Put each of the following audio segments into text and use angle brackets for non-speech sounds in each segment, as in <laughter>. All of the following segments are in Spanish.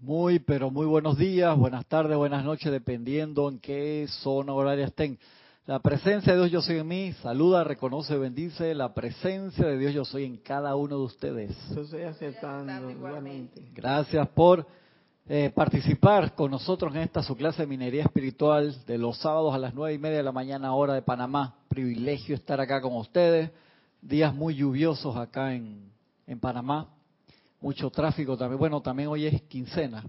Muy, pero muy buenos días, buenas tardes, buenas noches, dependiendo en qué zona horaria estén. La presencia de Dios yo soy en mí, saluda, reconoce, bendice la presencia de Dios yo soy en cada uno de ustedes. Yo estoy aceptando igualmente. Gracias por eh, participar con nosotros en esta su clase de minería espiritual de los sábados a las nueve y media de la mañana hora de Panamá. Privilegio estar acá con ustedes. Días muy lluviosos acá en, en Panamá. Mucho tráfico también. Bueno, también hoy es quincena.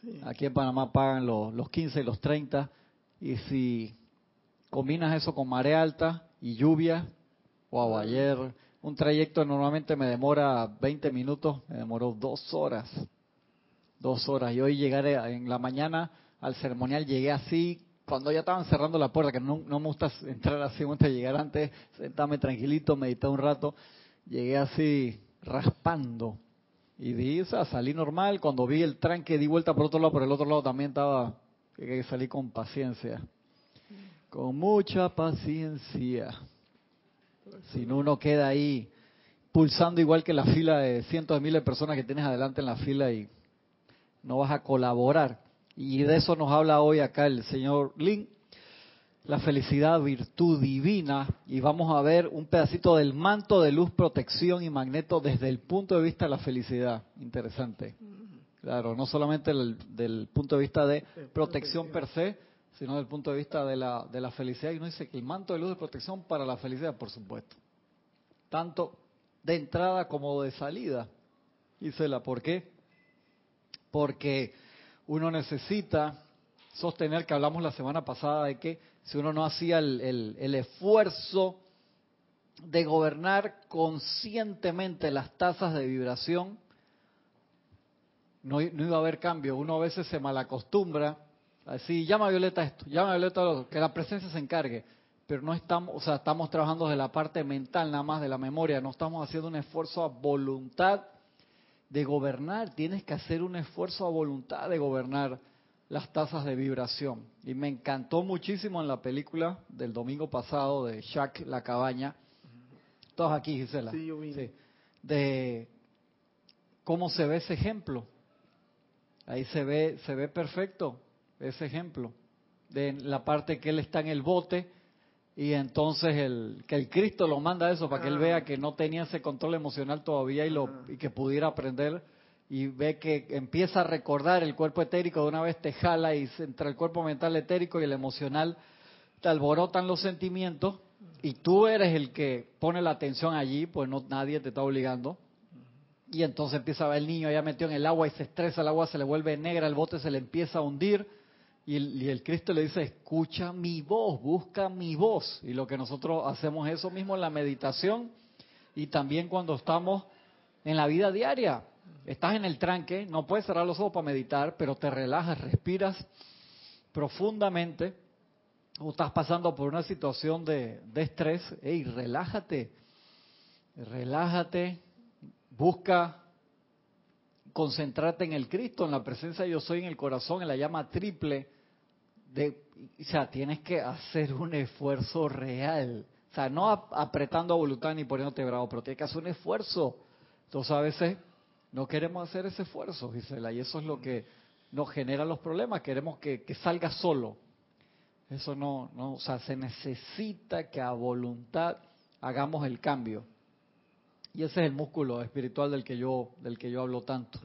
Sí. Aquí en Panamá pagan los, los 15 y los 30. Y si combinas eso con marea alta y lluvia, wow, ayer un trayecto normalmente me demora 20 minutos, me demoró dos horas. Dos horas. Y hoy llegaré en la mañana al ceremonial, llegué así, cuando ya estaban cerrando la puerta, que no, no me gusta entrar así, me gusta llegar antes, sentarme tranquilito, meditar un rato, llegué así raspando. Y di, o sea, salí normal, cuando vi el tranque di vuelta por otro lado, por el otro lado también estaba, que que salí con paciencia. Con mucha paciencia. Si no, uno queda ahí pulsando igual que la fila de cientos de miles de personas que tienes adelante en la fila y no vas a colaborar. Y de eso nos habla hoy acá el señor Lin, la felicidad, virtud divina, y vamos a ver un pedacito del manto de luz, protección y magneto desde el punto de vista de la felicidad. Interesante. Claro, no solamente el- del punto de vista de protección per se, sino desde el punto de vista de la, de la felicidad. Y uno dice que el manto de luz de protección para la felicidad, por supuesto. Tanto de entrada como de salida. Isela, ¿por qué? Porque uno necesita sostener, que hablamos la semana pasada, de que si uno no hacía el, esfuerzo de gobernar conscientemente las tasas de vibración, no, iba a haber cambio. Uno a veces se malacostumbra a decir, llama a Violeta esto, llama a Violeta lo otro, que la presencia se encargue. Pero no estamos, o sea, estamos trabajando desde la parte mental nada más de la memoria, no estamos haciendo un esfuerzo a voluntad de gobernar, tienes que hacer un esfuerzo a voluntad de gobernar las tasas de vibración. Y me encantó muchísimo en la película del domingo pasado de Jack La Cabaña, todos aquí, Gisela, Sí, yo. Sí. de cómo se ve ese ejemplo. Ahí se ve, se ve perfecto ese ejemplo. De la parte que él está en el bote y entonces el, que el Cristo lo manda a eso para que él Ah. vea que no tenía ese control emocional todavía y, lo, y que pudiera aprender y ve que empieza a recordar el cuerpo etérico de una vez te jala y entre el cuerpo mental etérico y el emocional te alborotan los sentimientos y tú eres el que pone la atención allí, pues no nadie te está obligando. Y entonces empieza a ver el niño ya metido en el agua y se estresa, el agua se le vuelve negra, el bote se le empieza a hundir. Y el, y el Cristo le dice, escucha mi voz, busca mi voz. Y lo que nosotros hacemos eso mismo en la meditación y también cuando estamos en la vida diaria. Estás en el tranque, no puedes cerrar los ojos para meditar, pero te relajas, respiras profundamente. O estás pasando por una situación de, estrés, hey, relájate, relájate, busca concentrarte en el Cristo, en la presencia de yo soy en el corazón, en la llama triple. De, o sea, tienes que hacer un esfuerzo real. O sea, no ap- apretando a voluntad ni poniéndote bravo, pero tienes que hacer un esfuerzo. Entonces a veces no queremos hacer ese esfuerzo, Gisela, y eso es lo que nos genera los problemas. Queremos que, que salga solo. Eso no, no, o sea, se necesita que a voluntad hagamos el cambio. Y ese es el músculo espiritual del que yo, del que yo hablo tanto.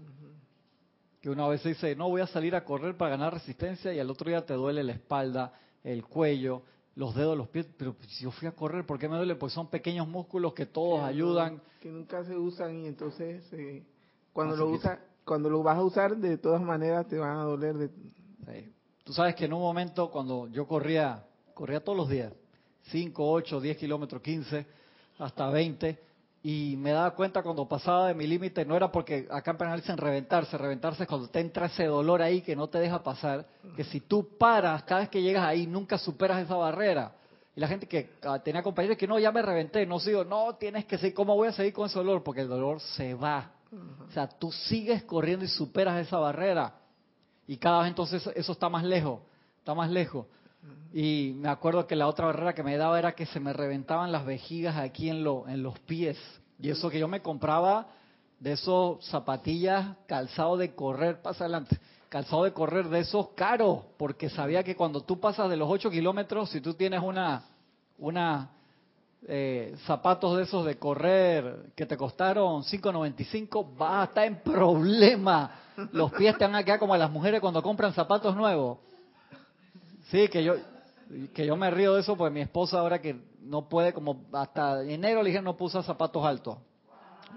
Que uno a veces dice, no voy a salir a correr para ganar resistencia y al otro día te duele la espalda, el cuello, los dedos, los pies. Pero si yo fui a correr, ¿por qué me duele? Pues son pequeños músculos que todos ayudan. Que nunca se usan y entonces eh, cuando Así lo usa, cuando lo vas a usar, de todas maneras te van a doler. De, Sí. Tú sabes que en un momento cuando yo corría, corría todos los días, 5, 8, 10 kilómetros, 15, hasta 20, y me daba cuenta cuando pasaba de mi límite, no era porque acá en Penal dicen reventarse, reventarse es cuando te entra ese dolor ahí que no te deja pasar, que si tú paras cada vez que llegas ahí, nunca superas esa barrera. Y la gente que ah, tenía compañeros que no, ya me reventé, no sigo, no, tienes que seguir, ¿cómo voy a seguir con ese dolor? Porque el dolor se va. O sea, tú sigues corriendo y superas esa barrera. Y cada vez entonces eso está más lejos, está más lejos. Y me acuerdo que la otra barrera que me daba era que se me reventaban las vejigas aquí en, lo, en los pies. Y eso que yo me compraba de esos zapatillas calzado de correr, pasa adelante, calzado de correr de esos caros, porque sabía que cuando tú pasas de los 8 kilómetros, si tú tienes una, una eh, zapatos de esos de correr que te costaron 5.95, vas a estar en problema. Los pies te van a quedar como a las mujeres cuando compran zapatos nuevos. Sí, que yo que yo me río de eso, pues mi esposa ahora que no puede, como hasta enero le dije no puso zapatos altos.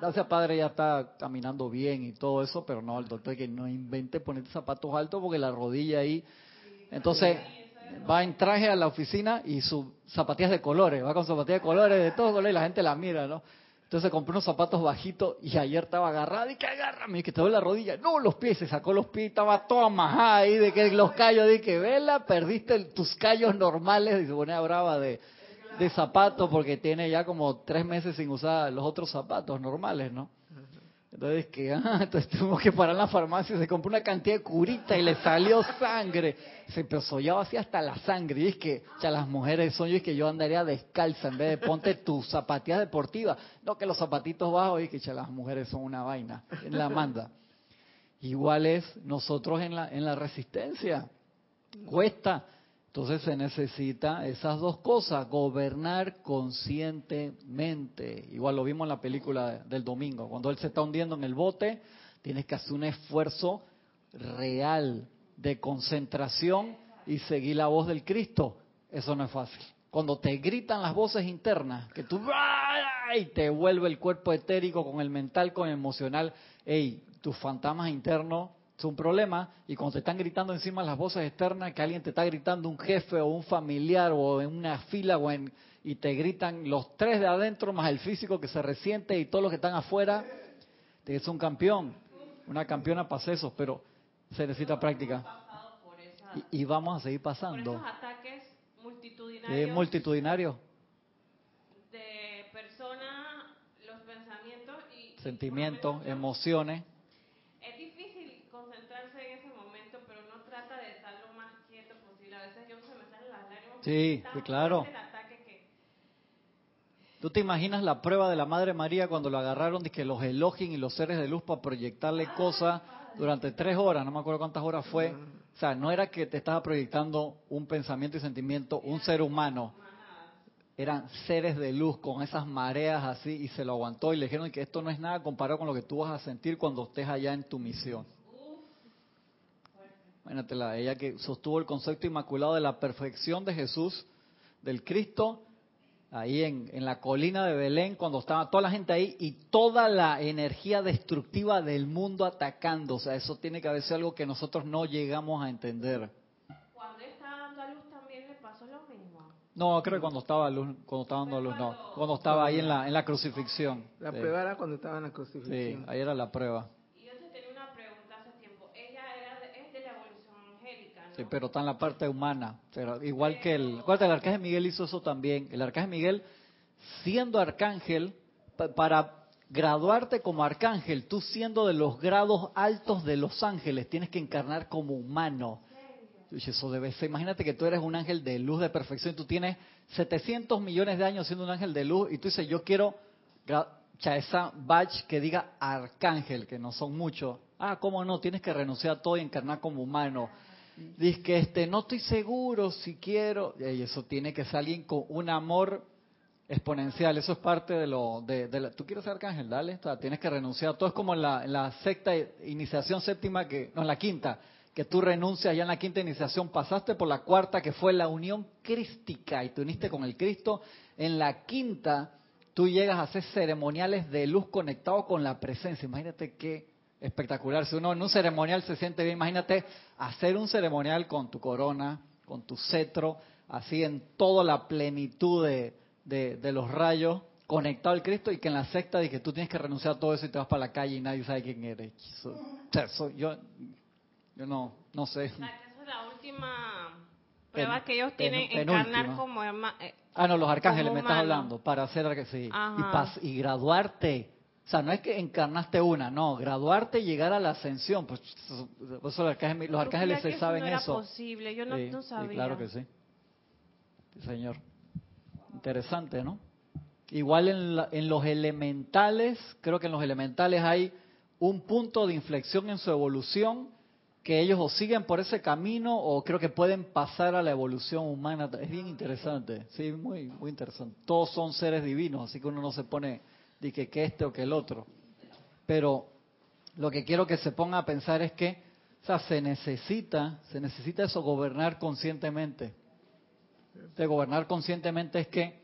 Gracias padre, ya está caminando bien y todo eso, pero no, el doctor que no invente ponerte zapatos altos porque la rodilla ahí. Entonces, va en traje a la oficina y sus zapatillas de colores, va con zapatillas de colores, de todos colores, y la gente la mira, ¿no? Entonces compré unos zapatos bajitos y ayer estaba agarrado y que agárrame, que te doy la rodilla. No, los pies, se sacó los pies, estaba toda majada ahí de que los callos, dije, vela, perdiste tus callos normales y se ponía brava de, de zapatos porque tiene ya como tres meses sin usar los otros zapatos normales, ¿no? Entonces, que, <laughs> ah, entonces tuvimos que parar en la farmacia, se compró una cantidad de curita y le salió sangre. Se empezó ya así hasta la sangre. Y es que, ya las mujeres son, yo es que yo andaría descalza en vez de ponte tus zapatillas deportivas. No que los zapatitos bajos, y que ya las mujeres son una vaina. En la manda. Igual es nosotros en la, en la resistencia. Cuesta. Entonces se necesita esas dos cosas, gobernar conscientemente. Igual lo vimos en la película del domingo, cuando él se está hundiendo en el bote, tienes que hacer un esfuerzo real de concentración y seguir la voz del Cristo. Eso no es fácil. Cuando te gritan las voces internas, que tú y te vuelve el cuerpo etérico con el mental, con el emocional, hey, tus fantasmas internos es un problema y cuando te están gritando encima las voces externas, que alguien te está gritando, un jefe o un familiar o en una fila o en, y te gritan los tres de adentro más el físico que se resiente y todos los que están afuera, te es un campeón, una campeona para eso, pero se necesita práctica. Y, vamos a seguir pasando. Por ataques multitudinarios. multitudinario. De personas, los pensamientos y... Sentimientos, emociones Sí, claro. ¿Tú te imaginas la prueba de la Madre María cuando lo agarraron de que los elogios y los seres de luz para proyectarle cosas durante tres horas? No me acuerdo cuántas horas fue. O sea, no era que te estaba proyectando un pensamiento y sentimiento, un ser humano. Eran seres de luz con esas mareas así y se lo aguantó y le dijeron que esto no es nada comparado con lo que tú vas a sentir cuando estés allá en tu misión. Imagínatela, ella que sostuvo el concepto inmaculado de la perfección de Jesús, del Cristo, ahí en, en, la colina de Belén, cuando estaba toda la gente ahí y toda la energía destructiva del mundo atacando. O sea, eso tiene que haber sido algo que nosotros no llegamos a entender. Cuando estaba dando a luz también le pasó lo mismo. No, creo que cuando estaba luz, cuando estaba dando a luz, no. Cuando estaba ahí en la, en la crucifixión. La prueba era cuando estaba en la crucifixión. Sí, ahí era la prueba. Pero está en la parte humana. Pero igual que el. Acuérdate, el arcángel Miguel hizo eso también. El arcángel Miguel, siendo arcángel, para graduarte como arcángel, tú siendo de los grados altos de los ángeles, tienes que encarnar como humano. Eso debe ser. Imagínate que tú eres un ángel de luz de perfección y tú tienes 700 millones de años siendo un ángel de luz y tú dices, yo quiero esa badge que diga arcángel, que no son muchos. Ah, ¿cómo no? Tienes que renunciar a todo y encarnar como humano. Dice que este, no estoy seguro si quiero. Y eso tiene que ser alguien con un amor exponencial. Eso es parte de lo. De, la, Tú quieres ser arcángel, dale. tienes que renunciar. Todo es como en la, en la sexta iniciación séptima, que no en la quinta, que tú renuncias ya en la quinta iniciación. Pasaste por la cuarta, que fue la unión crística, y te uniste con el Cristo. En la quinta, tú llegas a hacer ceremoniales de luz conectados con la presencia. Imagínate qué espectacular. Si uno en un ceremonial se siente bien, imagínate hacer un ceremonial con tu corona, con tu cetro, así en toda la plenitud de, de, los rayos, conectado al Cristo y que en la secta de que tú tienes que renunciar a todo eso y te vas para la calle y nadie sabe quién eres. yo, yo no, no sé. esa es la última prueba que ellos tienen, en, encarnar como... Eh, ah, no, los arcángeles me estás hablando, para hacer que sí. Y, y graduarte o sea, no es que encarnaste una, no, graduarte y llegar a la ascensión. Pues los arcángeles, los arcángeles se saben no era eso. posible, yo no, sabía. claro que sí. Señor. Interesante, ¿no? Igual en, en los elementales, creo que en los elementales hay un punto de inflexión en su evolución que ellos o siguen por ese camino o creo que pueden pasar a la evolución humana. Es bien interesante, sí, muy, muy interesante. Todos son seres divinos, así que uno no se pone de que, que este o que el otro. Pero lo que quiero que se ponga a pensar es que, o sea, se necesita, se necesita eso, gobernar conscientemente. De gobernar conscientemente es que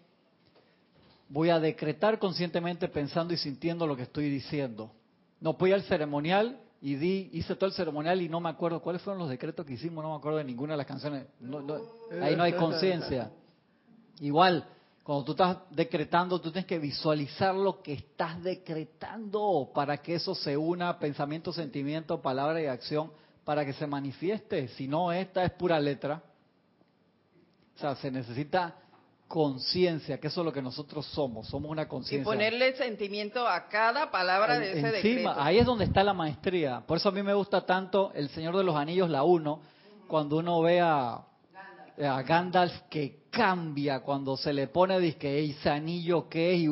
voy a decretar conscientemente pensando y sintiendo lo que estoy diciendo. No voy al ceremonial y di, hice todo el ceremonial y no me acuerdo cuáles fueron los decretos que hicimos, no me acuerdo de ninguna de las canciones. ahí no hay conciencia. Igual, cuando tú estás decretando, tú tienes que visualizar lo que estás decretando para que eso se una pensamiento, sentimiento, palabra y acción para que se manifieste. Si no, esta es pura letra. O sea, se necesita conciencia, que eso es lo que nosotros somos, somos una conciencia. Y ponerle sentimiento a cada palabra de ese encima, Ahí es donde está la maestría. Por eso a mí me gusta tanto El Señor de los Anillos, la 1, cuando uno ve a, a Gandalf que cambia cuando se le pone disque ese anillo que es y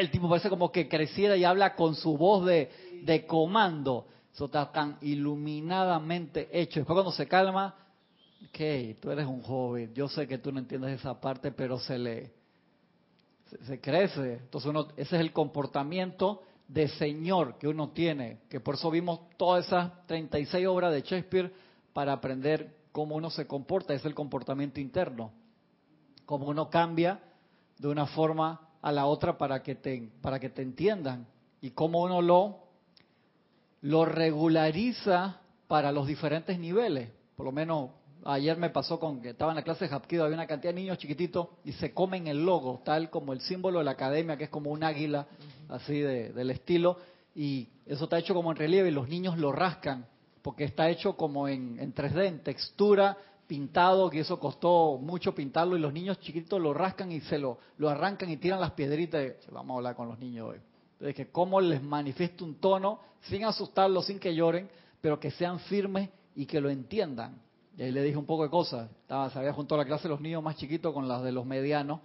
el tipo parece como que creciera y habla con su voz de, de comando. Eso está tan iluminadamente hecho. Después cuando se calma, ok, tú eres un joven, yo sé que tú no entiendes esa parte, pero se le se, crece. Entonces uno, ese es el comportamiento de señor que uno tiene, que por eso vimos todas esas 36 obras de Shakespeare para aprender cómo uno se comporta, es el comportamiento interno, cómo uno cambia de una forma a la otra para que te, para que te entiendan. Y cómo uno lo, lo regulariza para los diferentes niveles. Por lo menos Ayer me pasó con que estaba en la clase de Hapkido, había una cantidad de niños chiquititos y se comen el logo, tal como el símbolo de la academia, que es como un águila, así de, del estilo, y eso está hecho como en relieve y los niños lo rascan, porque está hecho como en, en 3D, en textura, pintado, que eso costó mucho pintarlo, y los niños chiquitos lo rascan y se lo, lo arrancan y tiran las piedritas. vamos a hablar con los niños hoy. De que cómo les manifiesto un tono, sin asustarlos, sin que lloren, pero que sean firmes y que lo entiendan y ahí le dije un poco de cosas. Estaba, se había juntado la clase de los niños más chiquitos con las de los medianos.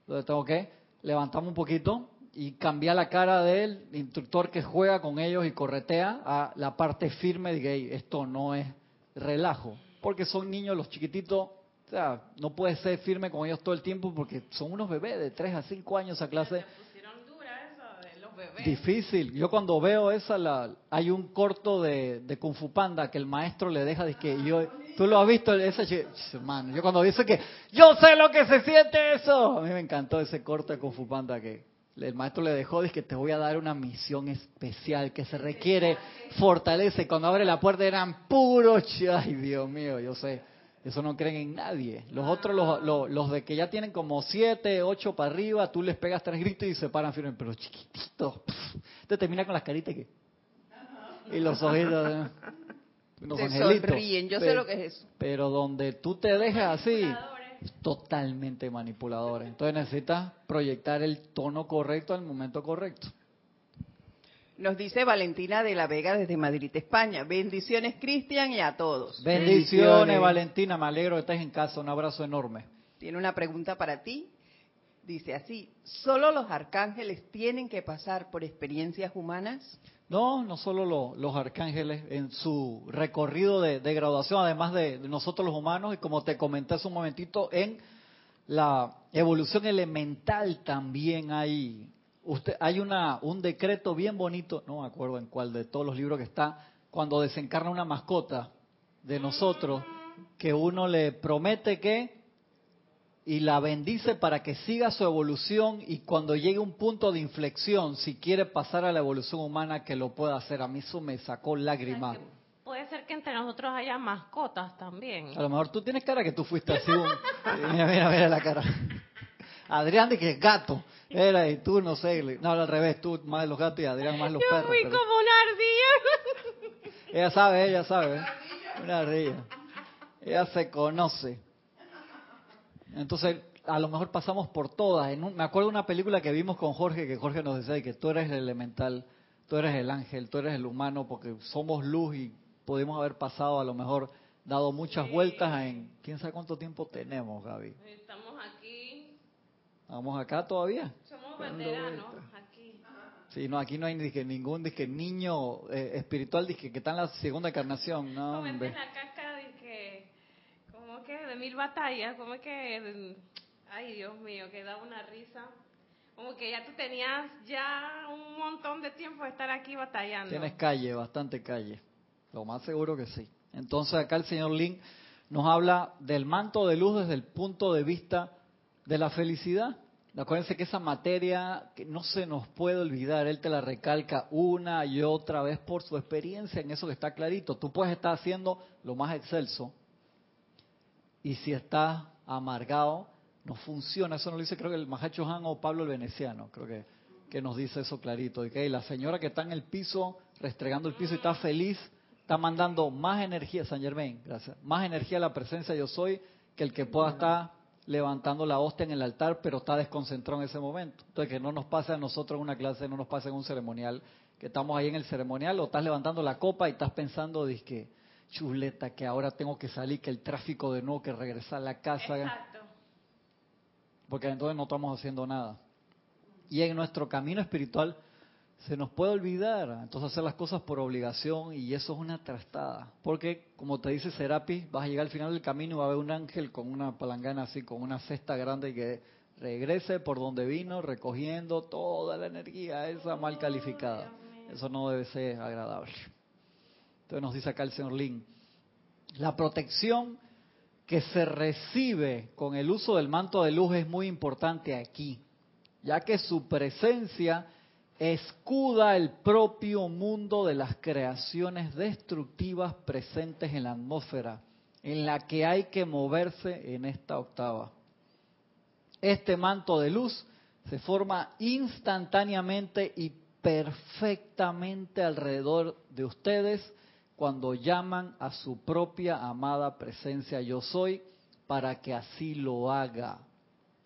Entonces tengo que levantarme un poquito y cambiar la cara del instructor que juega con ellos y corretea a la parte firme de que esto no es relajo. Porque son niños, los chiquititos, o sea, no puedes ser firme con ellos todo el tiempo porque son unos bebés de 3 a 5 años a clase Difícil. Yo cuando veo esa, la, hay un corto de, de Kung Fu Panda que el maestro le deja, de que yo, tú lo has visto, ese hermano. Yo cuando dice que yo sé lo que se siente eso, a mí me encantó ese corto de Kung Fu Panda que el maestro le dejó, dice que te voy a dar una misión especial que se requiere fortaleza. Y cuando abre la puerta eran puros, ay Dios mío, yo sé eso no creen en nadie. Los otros, los, los, de que ya tienen como siete, ocho para arriba, tú les pegas tres gritos y se paran firmes, pero chiquititos. Te termina con las caritas que... Y los ojitos... <laughs> Los sonríen, yo sé lo que es eso. Pero donde tú te dejas así, totalmente manipuladores. Entonces necesitas proyectar el tono correcto al momento correcto. Nos dice Valentina de la Vega desde Madrid, España. Bendiciones, Cristian, y a todos. Bendiciones, Valentina. Me alegro que estés en casa. Un abrazo enorme. Tiene una pregunta para ti. Dice así, ¿solo los arcángeles tienen que pasar por experiencias humanas? No, no solo los arcángeles en su recorrido de, graduación, además de, de, nosotros los humanos, y como te comenté hace un momentito, en la evolución elemental también hay Usted, hay una, un decreto bien bonito, no me acuerdo en cuál de todos los libros que está, cuando desencarna una mascota de nosotros, que uno le promete que y la bendice para que siga su evolución y cuando llegue un punto de inflexión, si quiere pasar a la evolución humana, que lo pueda hacer. A mí eso me sacó lágrimas. puede ser que entre nosotros haya mascotas también. A lo mejor tú tienes cara que tú fuiste así. mira, mira, mira la cara. Adrián de que es gato. Era, y tú no sé, no, al revés, tú más los gatos y Adrián más los perros. Yo fui como una ardilla. Ella sabe, ella sabe. Una ardilla. Ella se conoce. Entonces, a lo mejor pasamos por todas. En me acuerdo de una película que vimos con Jorge, que Jorge nos decía que tú eres el elemental, tú eres el ángel, tú eres el humano, porque somos luz y podemos haber pasado a lo mejor dado muchas vueltas en quién sabe cuánto tiempo tenemos, Gaby. Estamos aquí Vamos acá todavía. Somos veteranos aquí. Sí, no, aquí no hay ningún dizque, niño eh, espiritual dizque, que está en la segunda encarnación. No, hombre. la caca dizque, como que mil batallas, como que, ay Dios mío, que da una risa. Como que ya tú tenías ya un montón de tiempo de estar aquí batallando. Tienes calle, bastante calle. Lo más seguro que sí. Entonces acá el señor Lin nos habla del manto de luz desde el punto de vista de la felicidad. Acuérdense que esa materia que no se nos puede olvidar, él te la recalca una y otra vez por su experiencia en eso que está clarito. Tú puedes estar haciendo lo más excelso y si estás amargado, no funciona. Eso no lo dice creo que el Mahacho Han o Pablo el Veneciano, creo que, que nos dice eso clarito. De que la señora que está en el piso, restregando el piso y está feliz, está mandando más energía, San Germain, gracias, más energía a la presencia yo soy que el que pueda estar levantando la hostia en el altar, pero está desconcentrado en ese momento. Entonces, que no nos pase a nosotros en una clase, no nos pase en un ceremonial, que estamos ahí en el ceremonial, o estás levantando la copa y estás pensando, que chuleta, que ahora tengo que salir, que el tráfico de nuevo, que regresar a la casa. Exacto. Porque entonces no estamos haciendo nada. Y en nuestro camino espiritual se nos puede olvidar, entonces hacer las cosas por obligación y eso es una trastada. Porque, como te dice Serapis, vas a llegar al final del camino y va a haber un ángel con una palangana así, con una cesta grande que regrese por donde vino, recogiendo toda la energía esa mal calificada. Eso no debe ser agradable. Entonces nos dice acá el señor Lin, la protección que se recibe con el uso del manto de luz es muy importante aquí, ya que su presencia escuda el propio mundo de las creaciones destructivas presentes en la atmósfera, en la que hay que moverse en esta octava. Este manto de luz se forma instantáneamente y perfectamente alrededor de ustedes cuando llaman a su propia amada presencia yo soy para que así lo haga.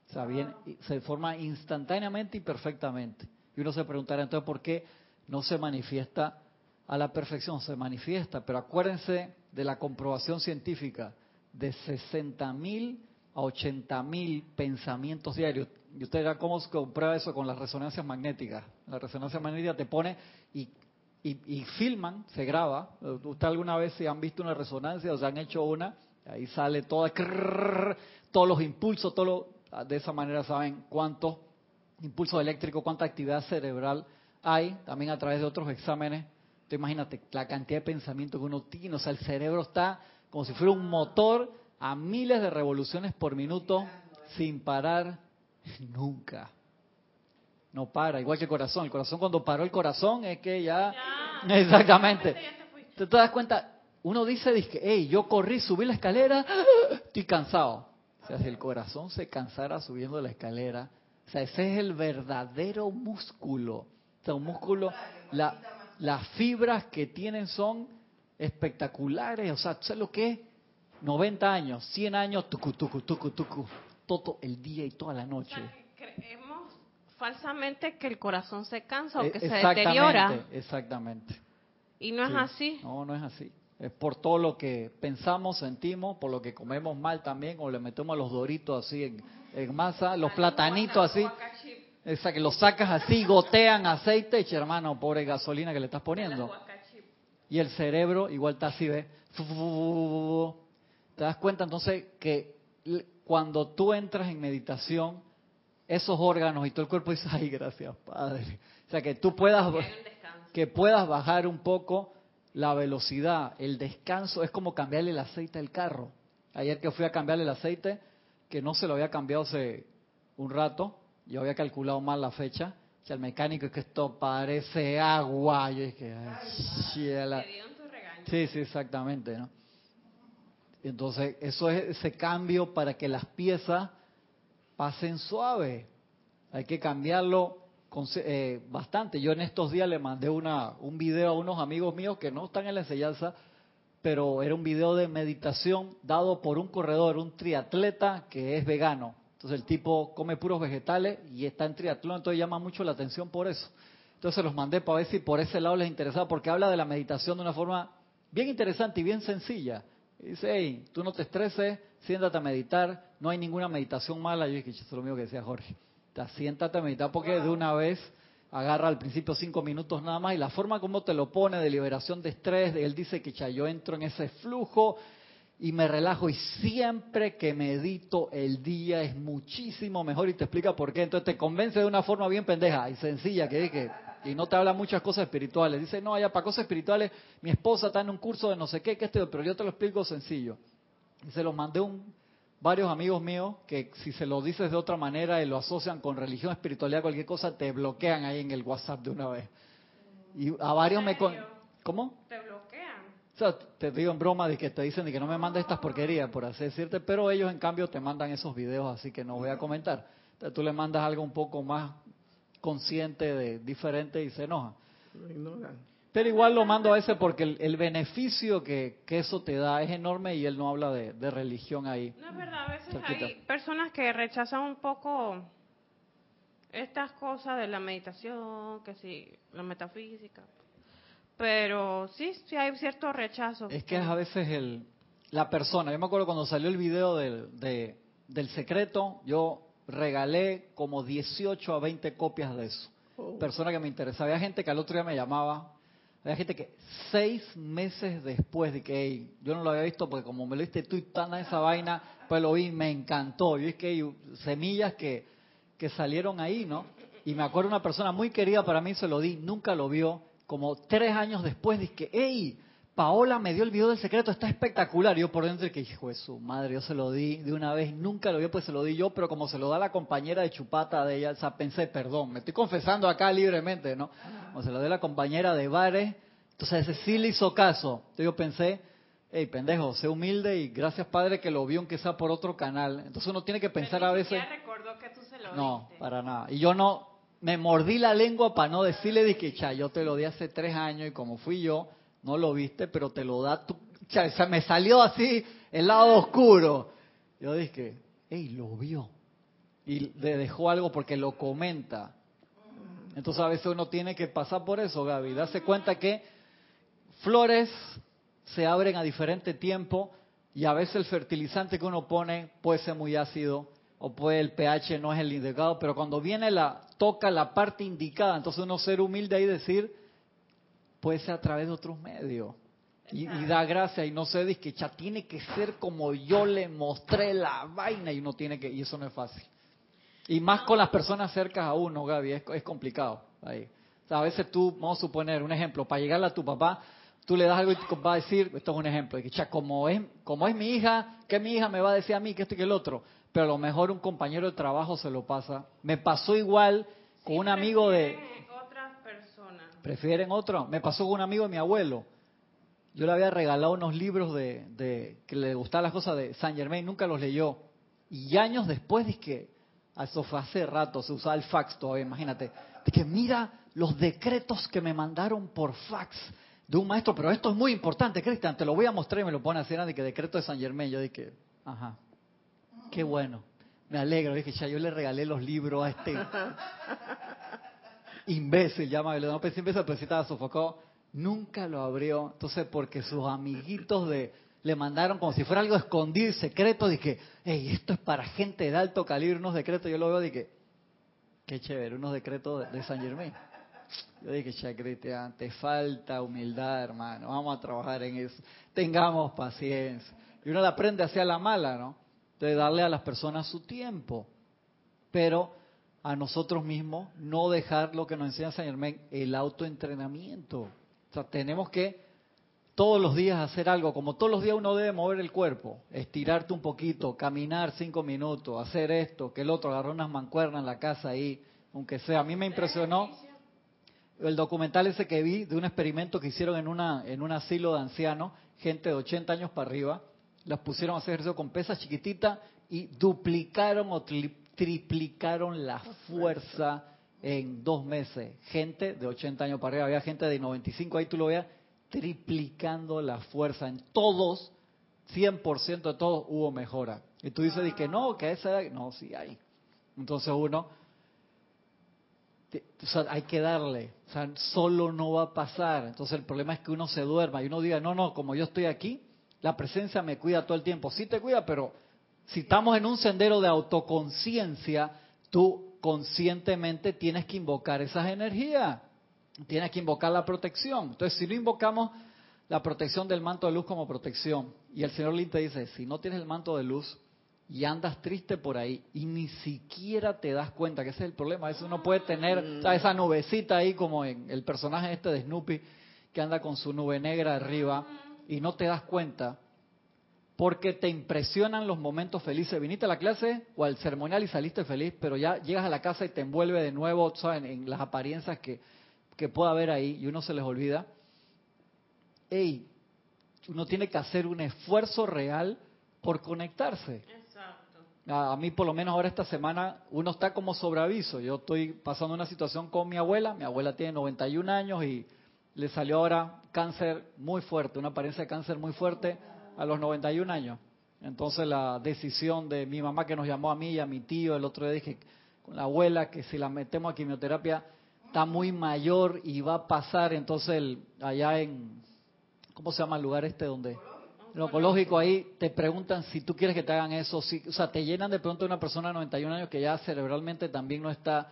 O sea, bien, se forma instantáneamente y perfectamente. Y uno se preguntará entonces por qué no se manifiesta a la perfección, se manifiesta, pero acuérdense de la comprobación científica de 60 mil a 80 mil pensamientos diarios. Y usted verá cómo se comprueba eso con las resonancias magnéticas. La resonancia magnética te pone y, y, filman, se graba. Usted alguna vez si han visto una resonancia o se han hecho una, ahí sale toda, todos los impulsos, todo de esa manera saben cuánto impulso eléctrico, cuánta actividad cerebral hay, también a través de otros exámenes. Tú imagínate la cantidad de pensamiento que uno tiene, o sea, el cerebro está como si fuera un motor a miles de revoluciones por minuto sin parar nunca. No para, igual que el corazón. El corazón cuando paró el corazón es que ya... <laughs> Exactamente. ¿Te, te das cuenta? Uno dice, dice, hey, yo corrí, subí la escalera, <gasps> estoy cansado. O sea, si el corazón se cansara subiendo la escalera, o sea, ese es el verdadero músculo. O sea, un músculo, la, las fibras que tienen son espectaculares. O sea, ¿sabes lo que es? 90 años, 100 años, tucu, tucu, tucu, tucu, todo el día y toda la noche. creemos falsamente que el corazón se cansa o que se deteriora. Exactamente. Y no es así. No, no es así. Es por todo lo que pensamos, sentimos, por lo que comemos mal también, o le metemos los doritos así en, en masa, los platanitos así. Esa que los sacas así, gotean aceite, y hermano, pobre gasolina que le estás poniendo. Y el cerebro igual está así, ¿ves? Te das cuenta entonces que cuando tú entras en meditación, esos órganos y todo el cuerpo dice, ay, gracias, Padre. O sea, que tú puedas, que puedas bajar un poco la velocidad, el descanso, es como cambiarle el aceite al carro. Ayer que fui a cambiarle el aceite, que no se lo había cambiado hace un rato, yo había calculado mal la fecha, y el mecánico es que esto parece agua, yo dije, sí, sí, exactamente, ¿no? Entonces, eso es ese cambio para que las piezas pasen suave. Hay que cambiarlo eh, bastante. Yo en estos días le mandé una, un video a unos amigos míos que no están en la enseñanza, pero era un video de meditación dado por un corredor, un triatleta que es vegano. Entonces el tipo come puros vegetales y está en triatlón, entonces llama mucho la atención por eso. Entonces los mandé para ver si por ese lado les interesaba, porque habla de la meditación de una forma bien interesante y bien sencilla. dice, hey, tú no te estreses, siéntate a meditar, no hay ninguna meditación mala. Yo dije, eso es lo mismo que decía Jorge. Te siéntate a meditar porque de una vez agarra al principio cinco minutos nada más y la forma como te lo pone de liberación de estrés, él dice que ya yo entro en ese flujo y me relajo y siempre que medito el día es muchísimo mejor y te explica por qué. Entonces te convence de una forma bien pendeja y sencilla que, que y no te habla muchas cosas espirituales. Dice, no, ya para cosas espirituales mi esposa está en un curso de no sé qué, que esto, pero yo te lo explico sencillo. Y se los mandé un varios amigos míos que si se lo dices de otra manera y lo asocian con religión, espiritualidad, cualquier cosa, te bloquean ahí en el WhatsApp de una vez. Y a varios me... Con... ¿Cómo? Te bloquean. O sea, te digo en broma de que te dicen de que no me mandes estas porquerías, por así decirte, pero ellos en cambio te mandan esos videos, así que no voy a comentar. Entonces tú le mandas algo un poco más consciente, de diferente y se enoja. Lo ignoran. Pero igual lo mando a ese porque el, el beneficio que, que, eso te da es enorme y él no habla de, de religión ahí. No es verdad, a veces hay personas que rechazan un poco estas cosas de la meditación, que sí, la metafísica. Pero sí, sí hay cierto rechazo. Es que es a veces el, la persona. Yo me acuerdo cuando salió el video del, de, del secreto, yo regalé como 18 a 20 copias de eso. Oh. Persona que me interesaba. Había gente que al otro día me llamaba, hay gente que seis meses después de que yo no lo había visto porque como me lo diste tú tan esa vaina, pues lo vi, me encantó. Y es que hay semillas que, que salieron ahí, ¿no? Y me acuerdo una persona muy querida para mí, se lo di, nunca lo vio. Como tres años después dije, hey, Paola me dio el video del secreto, está espectacular. yo por dentro que hijo de su madre, yo se lo di de una vez, nunca lo vio, pues se lo di yo, pero como se lo da la compañera de chupata de ella, o sea, pensé, perdón, me estoy confesando acá libremente, ¿no? Como se lo dio la compañera de bares, entonces ese sí le hizo caso. Entonces yo pensé, hey, pendejo, sé humilde y gracias padre que lo vio aunque sea por otro canal. Entonces uno tiene que pensar a veces... recordó que tú se lo No, para nada. Y yo no, me mordí la lengua para no decirle de que, cha, yo te lo di hace tres años y como fui yo no lo viste, pero te lo da tu... O sea, me salió así el lado oscuro. Yo dije, hey, lo vio. Y le dejó algo porque lo comenta. Entonces a veces uno tiene que pasar por eso, Gaby. Darse cuenta que flores se abren a diferente tiempo y a veces el fertilizante que uno pone puede ser muy ácido o puede el pH no es el indicado, pero cuando viene la toca la parte indicada, entonces uno ser humilde y decir, puede ser a través de otros medios. Y, da gracia y no se dice que ya tiene que ser como yo le mostré la vaina y uno tiene que, y eso no es fácil. Y más con las personas cercas a uno, Gaby, es, es complicado. Ahí. a veces tú, vamos a suponer, un ejemplo, para llegarle a tu papá, tú le das algo y te va a decir, esto es un ejemplo, que ya como es, como es mi hija, ¿qué mi hija me va a decir a mí que esto y que el otro? Pero a lo mejor un compañero de trabajo se lo pasa. Me pasó igual con un amigo de prefieren otro. Me pasó con un amigo de mi abuelo. Yo le había regalado unos libros de, que le gustaban las cosas de Saint Germain, nunca los leyó. Y años después dije que, eso fue hace rato, se usaba el fax todavía, imagínate, que mira los decretos que me mandaron por fax de un maestro, pero esto es muy importante, Cristian, te lo voy a mostrar y me lo pone así, de que decreto de Saint Germain. Yo dije, ajá, qué bueno, me alegro. Dije, ya yo le regalé los libros a este imbécil, llama, no pensé imbécil, pero si estaba sofocado, nunca lo abrió. Entonces, porque sus amiguitos de le mandaron como si fuera algo escondido secreto, dije, hey, esto es para gente de alto calibre, unos decretos, yo lo veo, dije, qué chévere, unos decretos de, San Germain. Yo dije, che, Cristian, te falta humildad, hermano, vamos a trabajar en eso, tengamos paciencia. Y uno la aprende hacia la mala, ¿no? De darle a las personas su tiempo. Pero a nosotros mismos no dejar lo que nos enseña San Germán, el autoentrenamiento. O sea, tenemos que todos los días hacer algo, como todos los días uno debe mover el cuerpo, estirarte un poquito, caminar cinco minutos, hacer esto, que el otro, agarrar unas mancuernas en la casa ahí, aunque sea. A mí me impresionó el documental ese que vi de un experimento que hicieron en, una, en un asilo de ancianos, gente de 80 años para arriba, las pusieron a hacer ejercicio con pesas chiquititas y duplicaron o triplicaron la fuerza en dos meses. Gente de 80 años para arriba, había gente de 95, ahí tú lo veas, triplicando la fuerza. En todos, 100% de todos hubo mejora. Y tú dices que no, que esa edad, no, sí hay. Entonces uno, hay que darle, o sea, solo no va a pasar. Entonces el problema es que uno se duerma y uno diga, no, no, como yo estoy aquí, la presencia me cuida todo el tiempo. Sí te cuida, pero si estamos en un sendero de autoconciencia, tú conscientemente tienes que invocar esas energías, tienes que invocar la protección. Entonces, si no invocamos la protección del manto de luz como protección, y el Señor Lin te dice, si no tienes el manto de luz y andas triste por ahí y ni siquiera te das cuenta que ese es el problema, eso uno puede tener esa nubecita ahí como en el personaje este de Snoopy que anda con su nube negra arriba y no te das cuenta porque te impresionan los momentos felices. Viniste a la clase o al ceremonial y saliste feliz, pero ya llegas a la casa y te envuelve de nuevo ¿saben? en las apariencias que, que pueda haber ahí y uno se les olvida. Ey, uno tiene que hacer un esfuerzo real por conectarse. Exacto. A, a mí por lo menos ahora esta semana uno está como sobre aviso. Yo estoy pasando una situación con mi abuela. Mi abuela tiene 91 años y le salió ahora cáncer muy fuerte, una apariencia de cáncer muy fuerte a los 91 años. Entonces la decisión de mi mamá que nos llamó a mí y a mi tío, el otro día dije con la abuela que si la metemos a quimioterapia está muy mayor y va a pasar, entonces el, allá en, ¿cómo se llama el lugar este donde? El oncológico ahí te preguntan si tú quieres que te hagan eso, si, o sea, te llenan de pronto una persona de 91 años que ya cerebralmente también no está,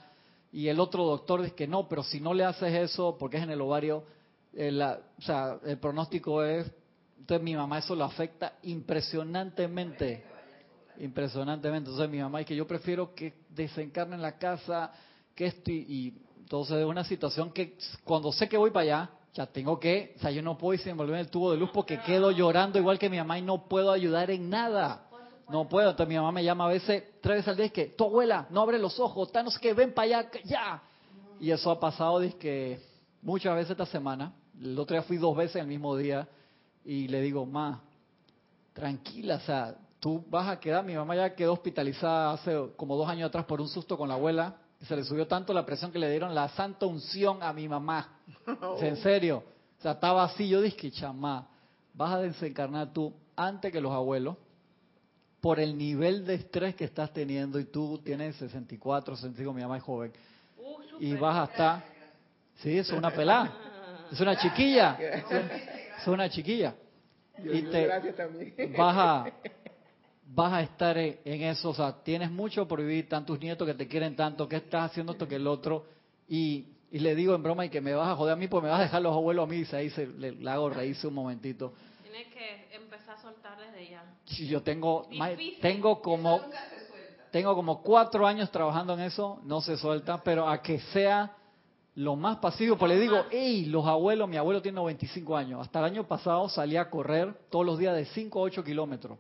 y el otro doctor dice que no, pero si no le haces eso, porque es en el ovario, eh, la, o sea, el pronóstico es entonces mi mamá eso lo afecta impresionantemente. Impresionantemente. Entonces mi mamá es que yo prefiero que desencarne en la casa, que esto y, entonces es una situación que cuando sé que voy para allá, ya tengo que, o sea, yo no puedo irse envolver en el tubo de luz porque quedo llorando igual que mi mamá y no puedo ayudar en nada. No puedo. Entonces mi mamá me llama a veces, tres veces al día, es que tu abuela no abre los ojos, está no sé qué, ven para allá, ya. Y eso ha pasado, dice que muchas veces esta semana. El otro día fui dos veces el mismo día y le digo, ma, tranquila, o sea, tú vas a quedar, mi mamá ya quedó hospitalizada hace como dos años atrás por un susto con la abuela, y se le subió tanto la presión que le dieron la santa unción a mi mamá. <laughs> En serio, o sea, estaba así, yo dije, chamá, vas a desencarnar tú antes que los abuelos por el nivel de estrés que estás teniendo y tú tienes 64, 65, mi mamá es joven, Uh, y vas a estar, sí, es una pelada, es una chiquilla, <laughs> es una chiquilla. Yo Y te- gracias también. vas a <laughs> vas a estar en, en eso, o sea, tienes mucho por vivir, tantos nietos que te quieren tanto, que estás haciendo esto que el otro, y, y le digo en broma y que me vas a joder a mí, pues me vas a dejar los abuelos a mí, y se- ahí se, le, le hago reírse un momentito. Tienes que empezar a soltar desde ya. Si yo tengo, más- tengo como, tengo como cuatro años trabajando en eso, no se suelta, pero a que sea lo más pasivo, pues le digo, hey, los abuelos, mi abuelo tiene 95 años, hasta el año pasado salía a correr todos los días de 5 a 8 kilómetros,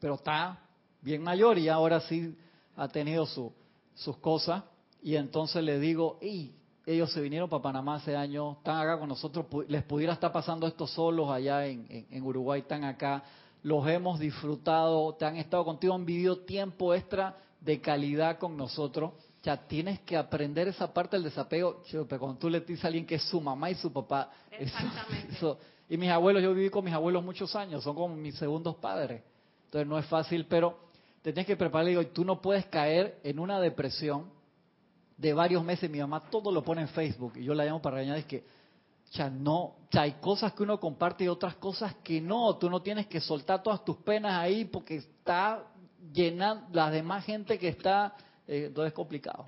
pero está bien mayor y ahora sí ha tenido su, sus cosas, y entonces le digo, hey, ellos se vinieron para Panamá hace años, están acá con nosotros, les pudiera estar pasando esto solos allá en, en- en Uruguay, están acá, los hemos disfrutado, te han estado contigo, han vivido tiempo extra de calidad con nosotros. O sea, tienes que aprender esa parte del desapego. Pero cuando tú le dices a alguien que es su mamá y su papá, Exactamente. eso- y mis abuelos, yo viví con mis abuelos muchos años, son como mis segundos padres. Entonces no es fácil, pero te tienes que preparar. Digo, y tú no puedes caer en una depresión de varios meses. Mi mamá todo lo pone en Facebook y yo la llamo para regañar. Es que, ya no, o sea, hay cosas que uno comparte y otras cosas que no. Tú no tienes que soltar todas tus penas ahí porque está llenando la demás gente que está. Eh, entonces es complicado.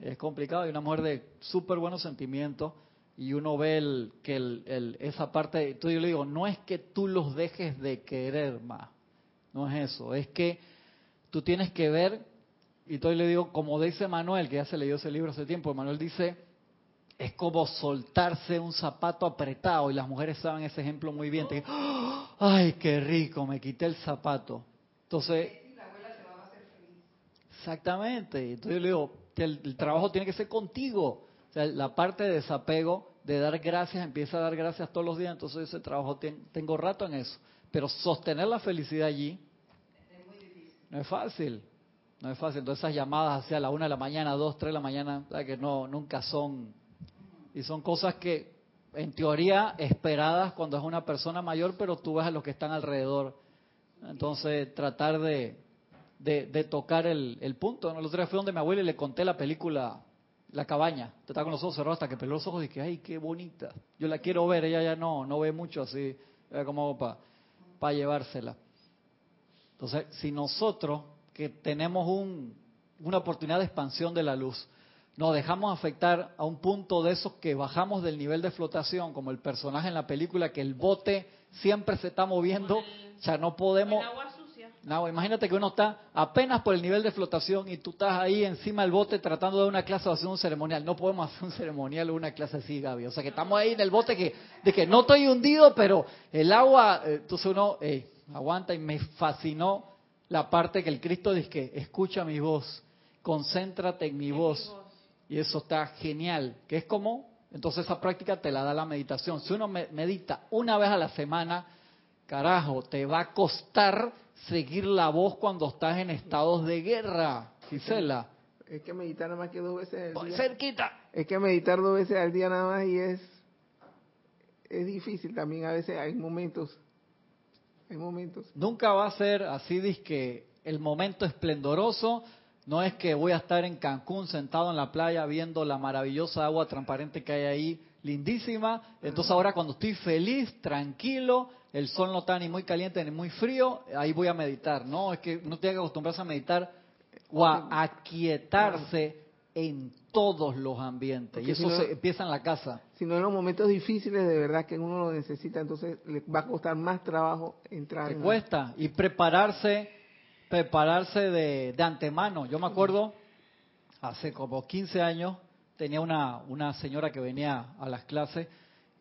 Es complicado. Y una mujer de súper buenos sentimientos y uno ve el, que el- esa parte. Entonces yo le digo, no es que tú los dejes de querer más. No es eso. Es que tú tienes que ver. Y entonces le digo, como dice Manuel, que ya se leyó ese libro hace tiempo, Manuel dice, es como soltarse un zapato apretado y las mujeres saben ese ejemplo muy bien. Te- ¡Ah! Ay, qué rico, me quité el zapato. Entonces, exactamente. Entonces yo le digo, que el, trabajo tiene que ser contigo. O sea, la parte de desapego, de dar gracias, empieza a dar gracias todos los días. Entonces ese trabajo ten- tengo rato en eso. Pero sostener la felicidad allí no es fácil. No es fácil. Entonces esas llamadas hacia la una de la mañana, dos, tres de la mañana, que no, nunca son y son cosas que, en teoría, esperadas cuando es una persona mayor, pero tú ves a los que están alrededor. Entonces, tratar de, de, de tocar el, el punto. ¿no? El otro día fui donde mi abuela y le conté la película La cabaña. Te estaba con los ojos cerrados hasta que peló los ojos y dije, ay, qué bonita. Yo la quiero ver, ella ya no, no ve mucho así. Como para llevársela. Entonces, si nosotros que tenemos un, una oportunidad de expansión de la luz. Nos dejamos afectar a un punto de esos que bajamos del nivel de flotación, como el personaje en la película, que el bote siempre se está moviendo, ya no podemos... El agua sucia. No, imagínate que uno está apenas por el nivel de flotación y tú estás ahí encima del bote tratando de dar una clase o hacer un ceremonial. No podemos hacer un ceremonial o una clase así, Gaby. O sea que estamos ahí en el bote que, de que no estoy hundido, pero el agua, eh, entonces uno eh, aguanta y me fascinó la parte que el Cristo dice que escucha mi voz, concéntrate en mi voz. Y eso está genial, que es como, entonces esa práctica te la da la meditación. Si uno me- medita una vez a la semana, carajo, te va a costar seguir la voz cuando estás en estados de guerra, Gisela. Es que meditar nada más que dos veces al día. Cerquita. Es que meditar dos veces al día nada más y es es difícil también a veces hay momentos hay momentos Nunca va a ser así, que el momento esplendoroso. No es que voy a estar en Cancún sentado en la playa viendo la maravillosa agua transparente que hay ahí, lindísima. Entonces ahora cuando estoy feliz, tranquilo, el sol no está ni muy caliente ni muy frío, ahí voy a meditar. No, es que uno tiene que acostumbrarse a meditar o a aquietarse en todos los ambientes. Porque y eso si no- se empieza en la casa. sino en los momentos difíciles de verdad que uno lo necesita entonces le va a costar más trabajo entrar Te en la- cuesta. Y prepararse, prepararse de, de antemano. Yo me acuerdo, hace como 15 años, tenía una, una señora que venía a las clases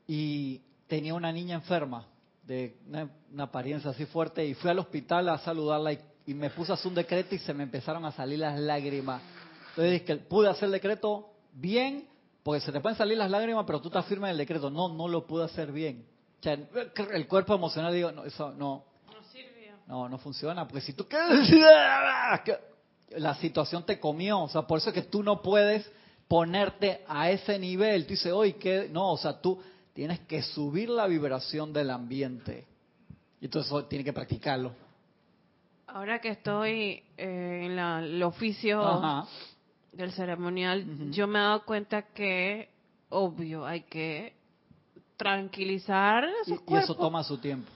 y tenía una niña enferma, de una, una apariencia así fuerte, y fui al hospital a saludarla y, y me puse a hacer un decreto y se me empezaron a salir las lágrimas. Entonces dije que pude hacer el decreto bien, porque se te pueden salir las lágrimas, pero tú estás firme en el decreto. No, no lo pude hacer bien. O sea, el cuerpo emocional, digo, no, eso no, No sirvió. no, no funciona, porque si tú... <laughs> La situación te comió, o sea, por eso es que tú no puedes ponerte a ese nivel. Tú dices, oye, ¿qué? No, o sea, tú tienes que subir la vibración del ambiente. Y entonces eso tienes que practicarlo. Ahora que estoy eh, en la- el oficio Ajá. del ceremonial, yo me he dado cuenta que, obvio, hay que tranquilizar Y, esos y cuerpos. eso toma su tiempo.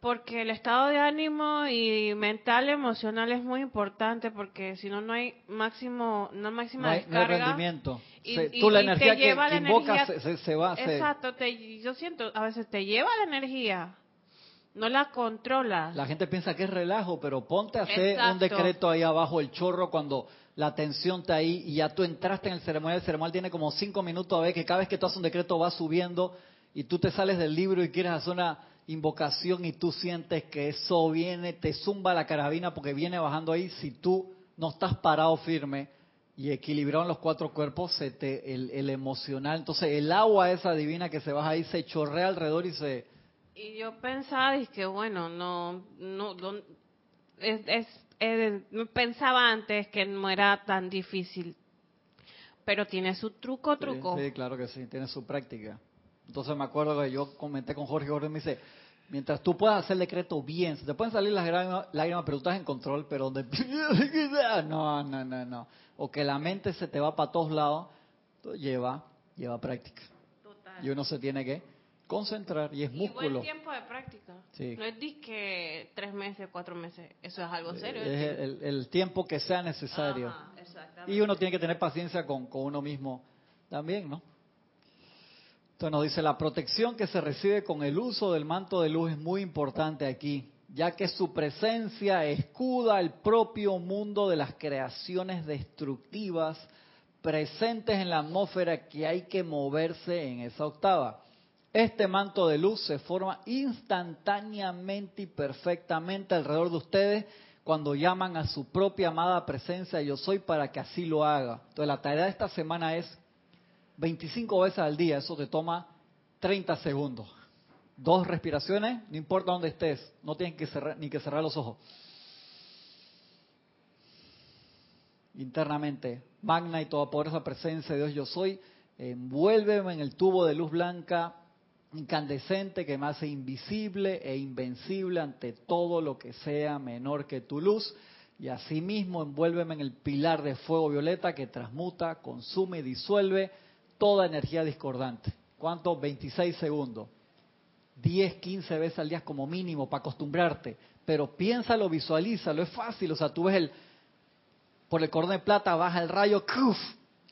Porque el estado de ánimo y mental, emocional es muy importante porque si no, no hay máximo, no hay máxima No hay, no hay rendimiento. y- Se- y- tú la y te energía que, lleva que la energía- se, se- se va. se- Exacto, te, yo siento, a veces te lleva la energía, no la controlas. La gente piensa que es relajo, pero ponte a hacer un decreto ahí abajo, el chorro, cuando la tensión está ahí y ya tú entraste en el ceremonial. El ceremonial tiene como cinco minutos a ver que cada vez que tú haces un decreto va subiendo y tú te sales del libro y quieres hacer una invocación y tú sientes que eso viene, te zumba la carabina porque viene bajando ahí. Si tú no estás parado firme y equilibrado en los cuatro cuerpos, se te, el, el emocional, entonces el agua esa divina que se baja ahí se chorrea alrededor y se... Y yo pensaba, que bueno, no, no, es, es- es- pensaba antes que no era tan difícil, pero tiene su truco, Sí, truco. Sí, claro que sí, tiene su práctica. Entonces me acuerdo que yo comenté con Jorge, Jorge me dice, mientras tú puedas hacer el decreto bien, se te pueden salir las lágrimas, pero tú estás en control, pero donde... <laughs> No, no, no, no. O que la mente se te va para todos lados, lleva, lleva práctica. Total. Y uno se tiene que concentrar y es Y músculo. buen tiempo de práctica. Sí. No es que tres meses, cuatro meses. Eso es algo serio. Es el, el tiempo que sea necesario. Ajá. Y uno tiene que tener paciencia con, con uno mismo también, ¿no? Entonces nos dice, la protección que se recibe con el uso del manto de luz es muy importante aquí, ya que su presencia escuda el propio mundo de las creaciones destructivas presentes en la atmósfera que hay que moverse en esa octava. Este manto de luz se forma instantáneamente y perfectamente alrededor de ustedes cuando llaman a su propia amada presencia yo soy para que así lo haga. Entonces la tarea de esta semana es 25 veces al día, eso te toma 30 segundos. Dos respiraciones, no importa dónde estés, no tienes que cerrar, ni que cerrar los ojos. Internamente, magna y toda poderosa presencia de Dios yo soy, envuélveme en el tubo de luz blanca incandescente que me hace invisible e invencible ante todo lo que sea menor que tu luz. Y asimismo envuélveme en el pilar de fuego violeta que transmuta, consume y disuelve toda energía discordante. ¿Cuánto? 26 segundos. 10, 15 veces al día como mínimo para acostumbrarte. Pero piénsalo, visualízalo, es fácil. O sea, tú ves el... por el cordón de plata baja el rayo, ¡cuf!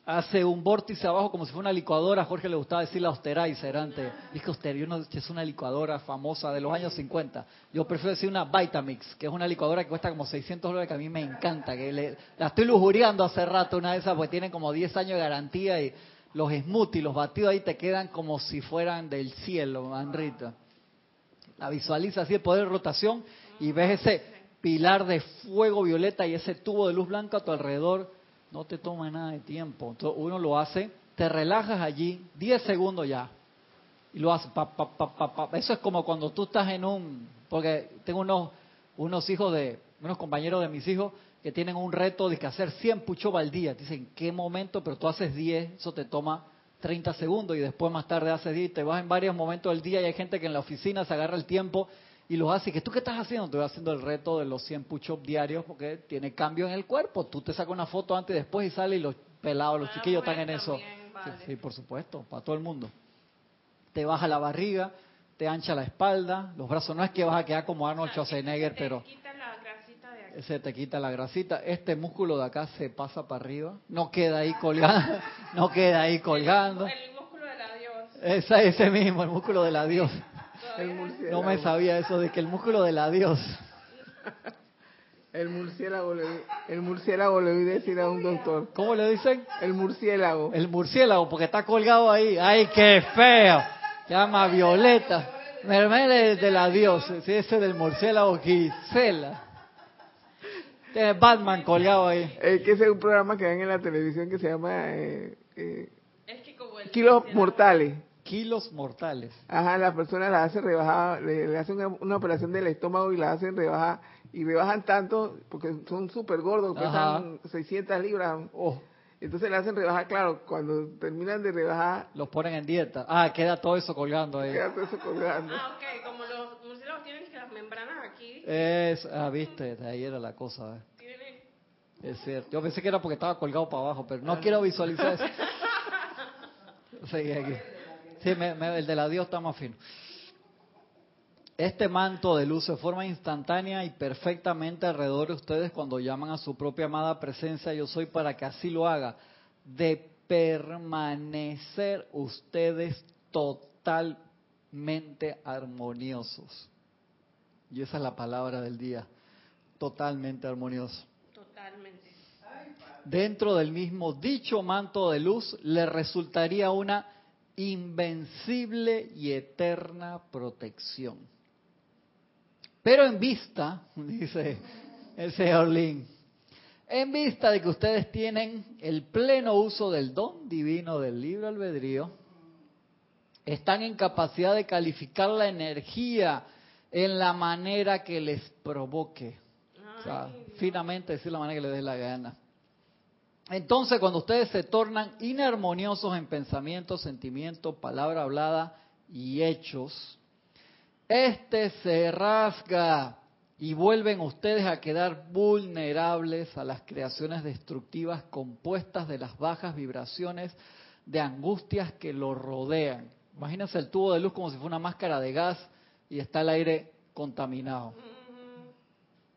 hace un vórtice abajo como si fuera una licuadora. A Jorge le gustaba decir la Austerizer antes. Dije Auster, no, es una licuadora famosa de los años 50. Yo prefiero decir una Vitamix, que es una licuadora que cuesta como 600 dólares, que a mí me encanta. que le, La estoy lujuriando hace rato, una de esas, porque tiene como 10 años de garantía y los smoothies, los batidos ahí te quedan como si fueran del cielo, manrita. La visualiza así el poder de rotación y ves ese pilar de fuego violeta y ese tubo de luz blanca a tu alrededor no te toma nada de tiempo. Entonces uno lo hace, te relajas allí, 10 segundos ya. Y lo hace, pa, pa, pa, Eso es como cuando tú estás en un, porque tengo unos, unos hijos de, unos compañeros de mis hijos que tienen un reto de que hacer 100 pucho al día. Dicen, ¿qué momento? Pero tú haces 10, eso te toma 30 segundos y después más tarde haces 10 te vas en varios momentos del día y hay gente que en la oficina se agarra el tiempo y los hace. que tú qué estás haciendo? Estoy haciendo el reto de los 100 push-ups diarios porque tiene cambio en el cuerpo. Tú te sacas una foto antes y después y sale y los pelados, los chiquillos están en eso. Sí, por supuesto, para todo el mundo. Te baja la barriga, te ancha la espalda, los brazos. No es que vas a quedar como Arnold Schwarzenegger, pero... Se te quita la grasita. Este músculo de acá se pasa para arriba. No queda ahí colgando. <laughs> no queda ahí colgando. El, músculo de la dios. ese mismo, el músculo de la dios. No me sabía eso de que el músculo de la dios. El murciélago, le, el murciélago le voy a decir a un doctor. ¿Cómo le dicen? El murciélago. El murciélago, porque está colgado ahí. ¡Ay, qué feo! Llama Violeta. Mermele de la dios. Sí, ese del murciélago Gisela. Tiene Batman colgado ahí. Es que ese es un programa que ven en la televisión que se llama eh, eh, Kilos Mortales kilos mortales. Ajá, la persona la hace rebajar, le, hacen una, operación del estómago y la hacen rebajar, y rebajan tanto, porque son súper gordos, pesan 600 libras. Oh. Entonces le hacen rebajar, claro, cuando terminan de rebajar... Los ponen en dieta. Ah, queda todo eso colgando ahí. Queda todo eso colgando. Ah, ok, como los murciélagos tienen las membranas aquí. Es, ah, viste, de ahí era la cosa. ¿eh? Es cierto. Yo pensé que era porque estaba colgado para abajo, pero no ah, quiero visualizar eso. <laughs> Seguí aquí. Sí, el de la Dios está más fino. Este manto de luz se forma instantánea y perfectamente alrededor de ustedes cuando llaman a su propia amada presencia yo soy para que así lo haga. De permanecer ustedes totalmente armoniosos. Y esa es la palabra del día. Totalmente armonioso. Totalmente. Dentro del mismo dicho manto de luz le resultaría una invencible y eterna protección. Pero en vista, <laughs> dice el señor Lin, en vista de que ustedes tienen el pleno uso del don divino del libro albedrío, están en capacidad de calificar la energía en la manera que les provoque. O sea, finamente decir la manera que les dé la gana. Entonces, cuando ustedes se tornan inarmoniosos en pensamiento, sentimiento, palabra hablada y hechos, este se rasga y vuelven ustedes a quedar vulnerables a las creaciones destructivas compuestas de las bajas vibraciones de angustias que lo rodean. Imagínense el tubo de luz como si fuera una máscara de gas y está el aire contaminado.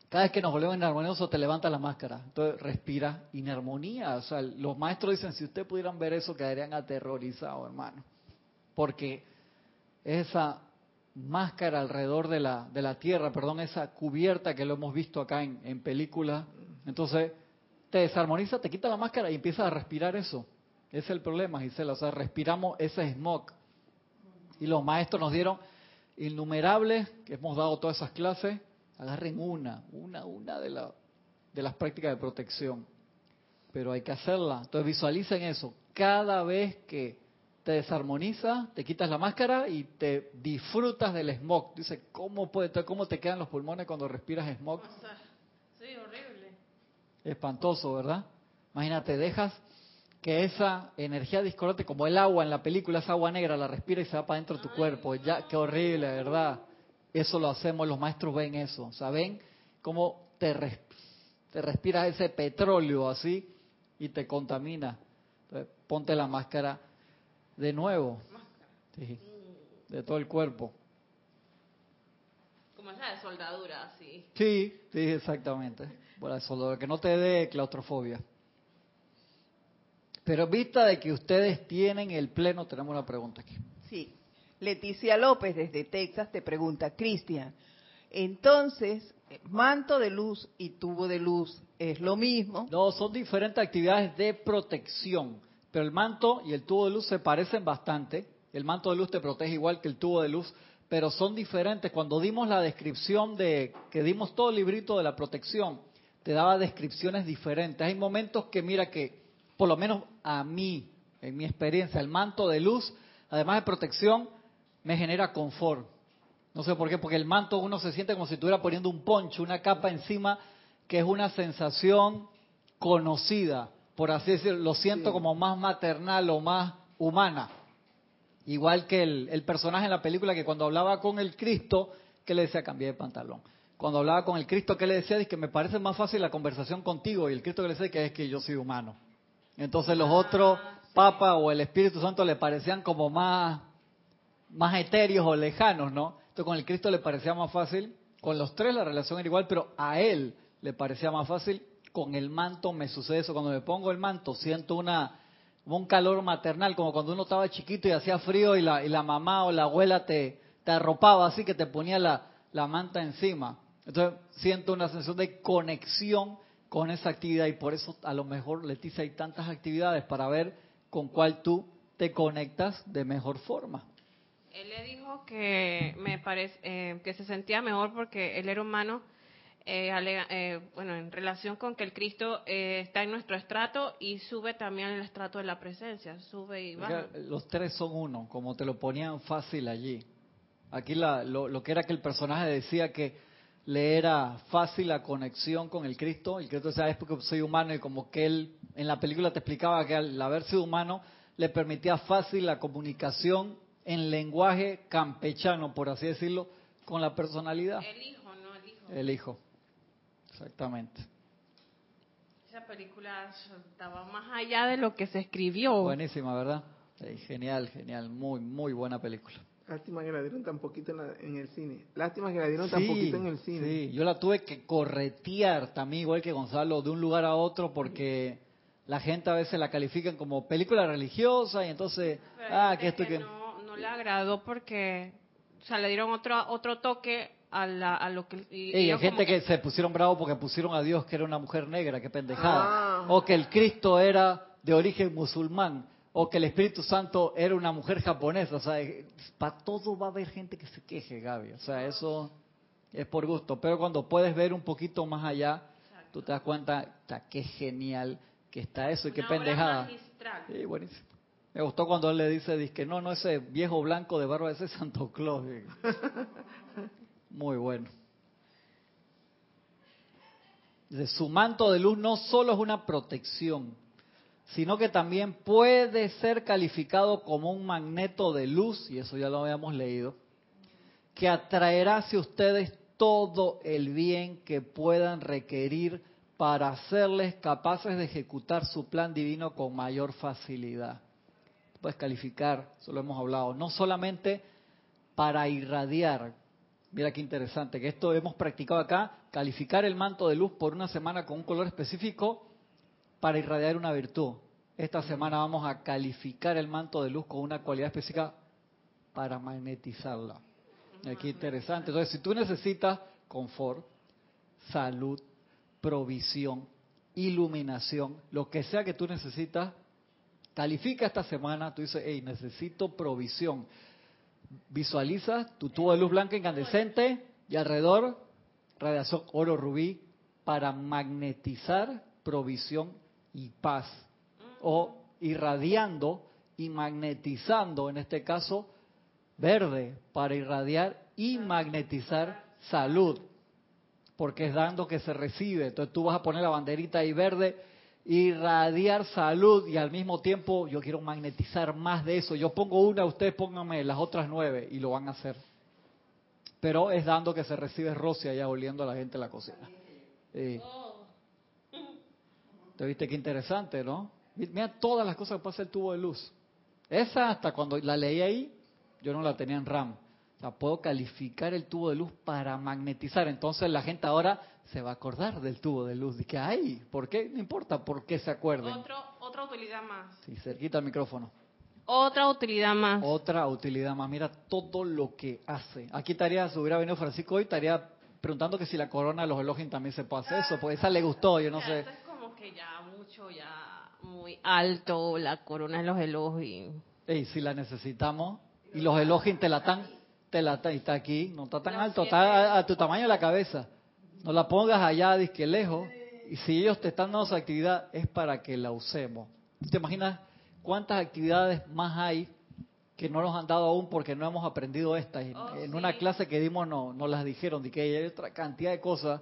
Cada vez que nos volvemos inarmoniosos te levanta la máscara. Entonces respira inarmonía. O sea, los maestros dicen, si ustedes pudieran ver eso, quedarían aterrorizados, hermano. Porque esa máscara alrededor de la, de la tierra, perdón, esa cubierta que lo hemos visto acá en, en películas, entonces te desarmoniza, te quita la máscara y empiezas a respirar eso. Es el problema, Gisela. O sea, respiramos ese smog. Y los maestros nos dieron innumerables, que hemos dado todas esas clases, Agarren una, una, una de, la, de las prácticas de protección. Pero hay que hacerla. Entonces visualicen eso. Cada vez que te desarmoniza, te quitas la máscara y te disfrutas del smog. Dice, ¿cómo, puede, ¿cómo te quedan los pulmones cuando respiras smog? Sí, horrible. Espantoso, ¿verdad? Imagínate, dejas que esa energía discordante, como el agua en la película, esa agua negra, la respira y se va para dentro de tu cuerpo. Ya, qué horrible, ¿verdad? Eso lo hacemos, los maestros ven eso, ¿saben? Cómo te, te respiras ese petróleo así y te contamina. Entonces, ponte la máscara de nuevo, de todo el cuerpo. Como esa de soldadura, sí. Sí, sí, exactamente. La soldadura, que no te dé claustrofobia. Pero vista de que ustedes tienen el pleno, tenemos una pregunta aquí. Sí. Leticia López desde Texas te pregunta, Cristian, entonces, manto de luz y tubo de luz es lo mismo. No, son diferentes actividades de protección, pero el manto y el tubo de luz se parecen bastante. El manto de luz te protege igual que el tubo de luz, pero son diferentes. Cuando dimos la descripción de, que dimos todo el librito de la protección, te daba descripciones diferentes. Hay momentos que, mira, que por lo menos a mí, en mi experiencia, el manto de luz, además de protección, me genera confort. No sé por qué, porque el manto uno se siente como si estuviera poniendo un poncho, una capa encima, que es una sensación conocida, por así decirlo, lo siento como más maternal o más humana. Igual que el, el, personaje en la película que cuando hablaba con el Cristo, que le decía cambié de pantalón. Cuando hablaba con el Cristo, que le decía? Dice que me parece más fácil la conversación contigo. Y el Cristo que le decía que es que yo soy humano. Entonces los otros papas o el Espíritu Santo le parecían como más, más etéreos o lejanos, ¿no? Entonces con el Cristo le parecía más fácil, con los tres la relación era igual, pero a él le parecía más fácil. Con el manto me sucede eso, cuando me pongo el manto siento una un calor maternal, como cuando uno estaba chiquito y hacía frío y la, y la mamá o la abuela te, arropaba así que te ponía la, la manta encima. Entonces siento una sensación de conexión con esa actividad y por eso a lo mejor, Leticia, hay tantas actividades para ver con cuál tú te conectas de mejor forma. Él le dijo que me parece eh, que se sentía mejor porque él era humano, eh, eh, bueno, en relación con que el Cristo eh, está en nuestro estrato y sube también el estrato de la presencia, sube y baja. Los tres son uno, como te lo ponían fácil allí. Aquí la, lo, lo que era que el personaje decía que le era fácil la conexión con el Cristo. El Cristo decía, es porque soy humano y como que él en la película te explicaba que al haber sido humano le permitía fácil la comunicación en lenguaje campechano, por así decirlo, con la personalidad. El hijo, no el hijo. El hijo, exactamente. Esa película estaba más allá de lo que se escribió. Buenísima, ¿verdad? Sí, genial, genial, muy, muy buena película. Lástima que la dieron tan poquito en, la, en, el cine. Lástima que la dieron tan poquito en el cine. Sí, yo la tuve que corretear también, igual que Gonzalo, de un lugar a otro porque la gente a veces la califican como película religiosa y entonces, Pero ah, que es esto que... No, no le agradó porque, o sea, le dieron otro, otro toque a, la, a lo que... Y, hay gente que... se pusieron bravos porque pusieron a Dios que era una mujer negra, qué pendejada. Ah. O que el Cristo era de origen musulmán. O que el Espíritu Santo era una mujer japonesa. O sea, para todo va a haber gente que se queje, Gaby. O sea, eso es por gusto. Pero cuando puedes ver un poquito más allá, tú te das cuenta, ta, qué genial que está eso y qué Una pendejada. magistral. Sí, buenísimo. Me gustó cuando él le dice, dice no, no, ese viejo blanco de barba, ese es Santo Claus. <laughs> Muy bueno. Su manto de luz no solo es una protección, sino que también puede ser calificado como un magneto de luz, y eso ya lo habíamos leído, que atraerá hacia ustedes todo el bien que puedan requerir para hacerles capaces de ejecutar su plan divino con mayor facilidad. Puedes calificar, eso lo hemos hablado, no solamente para irradiar, mira qué interesante, que esto hemos practicado acá, calificar el manto de luz por una semana con un color específico para irradiar una virtud. Esta semana vamos a calificar el manto de luz con una cualidad específica para magnetizarla. Aquí interesante. Entonces, si tú necesitas confort, salud, provisión, iluminación, lo que sea que tú necesitas, califica esta semana, tú dices, hey, necesito provisión. Visualiza tu tubo de luz blanca incandescente y alrededor radiación oro rubí para magnetizar provisión y paz. O irradiando y magnetizando, en este caso, verde para irradiar y magnetizar salud. Porque es dando que se recibe. Entonces tú vas a poner la banderita ahí verde, irradiar salud y al mismo tiempo yo quiero magnetizar más de eso. Yo pongo una, ustedes pónganme las otras nueve y lo van a hacer. Pero es dando que se recibe roce allá oliendo a la gente en la cocina. ¿Te viste qué interesante, no? Mira todas las cosas que pasa el tubo de luz. Esa hasta cuando la leí ahí, yo no la tenía en RAM. O sea, puedo calificar el tubo de luz para magnetizar. Entonces la gente ahora se va a acordar del tubo de luz. que ay, ¿por qué? No importa por qué se acuerden. otra utilidad más. Sí, cerquita el micrófono. Otra utilidad más. Otra utilidad más. Mira todo lo que hace. Aquí estaría, si hubiera venido Francisco hoy, estaría preguntando que si la corona de los Elohim también se puede hacer eso. Pues esa le gustó, yo no sé. Eso es como que ya mucho, ya muy alto, la corona de los Elohim. Ey, si la necesitamos. Y los Elohim te la están te la está aquí, no está tan alto, está a, tu tamaño de la cabeza. No la pongas allá, disque lejos. Y si ellos te están dando su actividad, es para que la usemos. ¿Te imaginas cuántas actividades más hay que no nos han dado aún porque no hemos aprendido estas? Oh, en una clase que dimos no, nos las dijeron, de que hay otra cantidad de cosas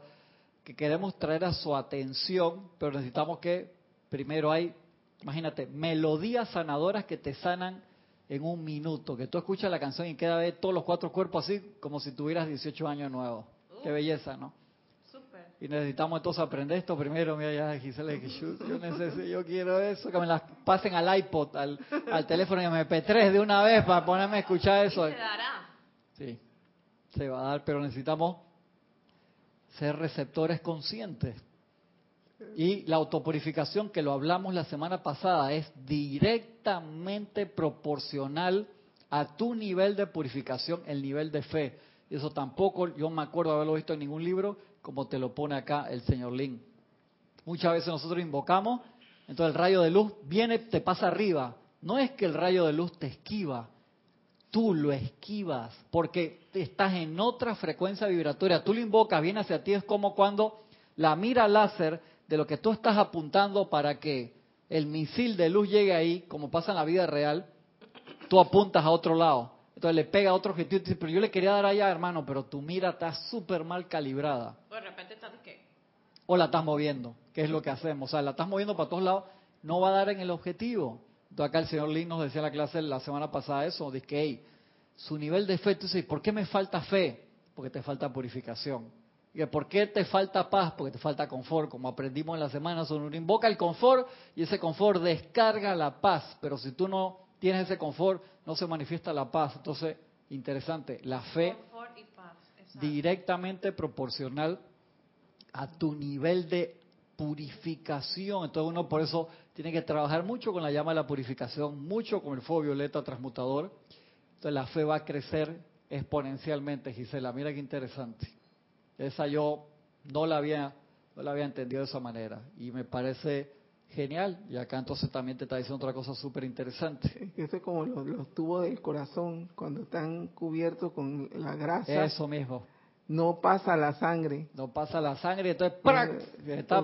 que queremos traer a su atención, pero necesitamos que primero hay, imagínate, melodías sanadoras que te sanan en un minuto, que tú escuchas la canción y queda de todos los cuatro cuerpos así como si tuvieras 18 años nuevos. Qué belleza, ¿no? Y necesitamos entonces aprender esto primero. Mira, ya Gisela, yo, necesito, yo quiero eso, que me las pasen al iPod, al, al teléfono y MP3 de una vez para ponerme a escuchar eso. se dará. Sí, se va a dar, pero necesitamos ser receptores conscientes. Y la autopurificación, que lo hablamos la semana pasada, es directamente proporcional a tu nivel de purificación, el nivel de fe. Y eso tampoco yo me acuerdo haberlo visto en ningún libro, como te lo pone acá el señor Lin. Muchas veces nosotros invocamos, entonces el rayo de luz viene, te pasa arriba. No es que el rayo de luz te esquiva, tú lo esquivas, porque estás en otra frecuencia vibratoria. Tú lo invocas, viene hacia ti, es como cuando la mira láser de lo que tú estás apuntando para que el misil de luz llegue ahí, como pasa en la vida real, tú apuntas a otro lado. Entonces le pega a otro objetivo y dice, pero yo le quería dar allá, hermano, pero tu mira está súper mal calibrada. de repente estás qué? O la estás moviendo, que es lo que hacemos. O sea, la estás moviendo para todos lados, no va a dar en el objetivo. Entonces acá el señor Lin nos decía en la clase la semana pasada eso, dice que, hey, su nivel de fe, tú dices, ¿por qué me falta fe? Porque te falta purificación. ¿Por qué te falta paz? Porque te falta confort, como aprendimos en la semana. Uno invoca el confort y ese confort descarga la paz. Pero si tú no tienes ese confort, no se manifiesta la paz. Entonces, interesante, la fe directamente proporcional a tu nivel de purificación. Entonces uno por eso tiene que trabajar mucho con la llama de la purificación, mucho con el fuego violeta transmutador. Entonces la fe va a crecer exponencialmente, Gisela. Mira qué interesante. Esa yo no la había, no la había entendido de esa manera y me parece genial. Y acá entonces también te está diciendo otra cosa súper interesante. Eso es como los, tubos del corazón cuando están cubiertos con la grasa. Eso mismo. No pasa la sangre. No pasa la sangre, entonces ¡prac!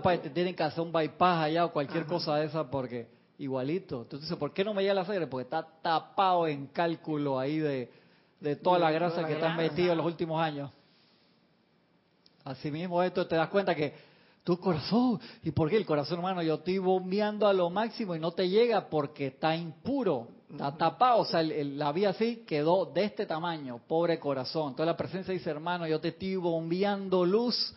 Pues, te tienen que hacer un bypass allá o cualquier cosa de esa porque igualito. Entonces, ¿por qué no me llega la sangre? Porque está tapado en cálculo ahí de, de toda la grasa que te han metido en los últimos años. Así mismo esto te das cuenta que tu corazón, ¿y por qué el corazón humano? Yo estoy bombeando a lo máximo y no te llega porque está impuro, está tapado, o sea, la vía así quedó de este tamaño, pobre corazón. Entonces la presencia dice, hermano, yo te estoy bombeando luz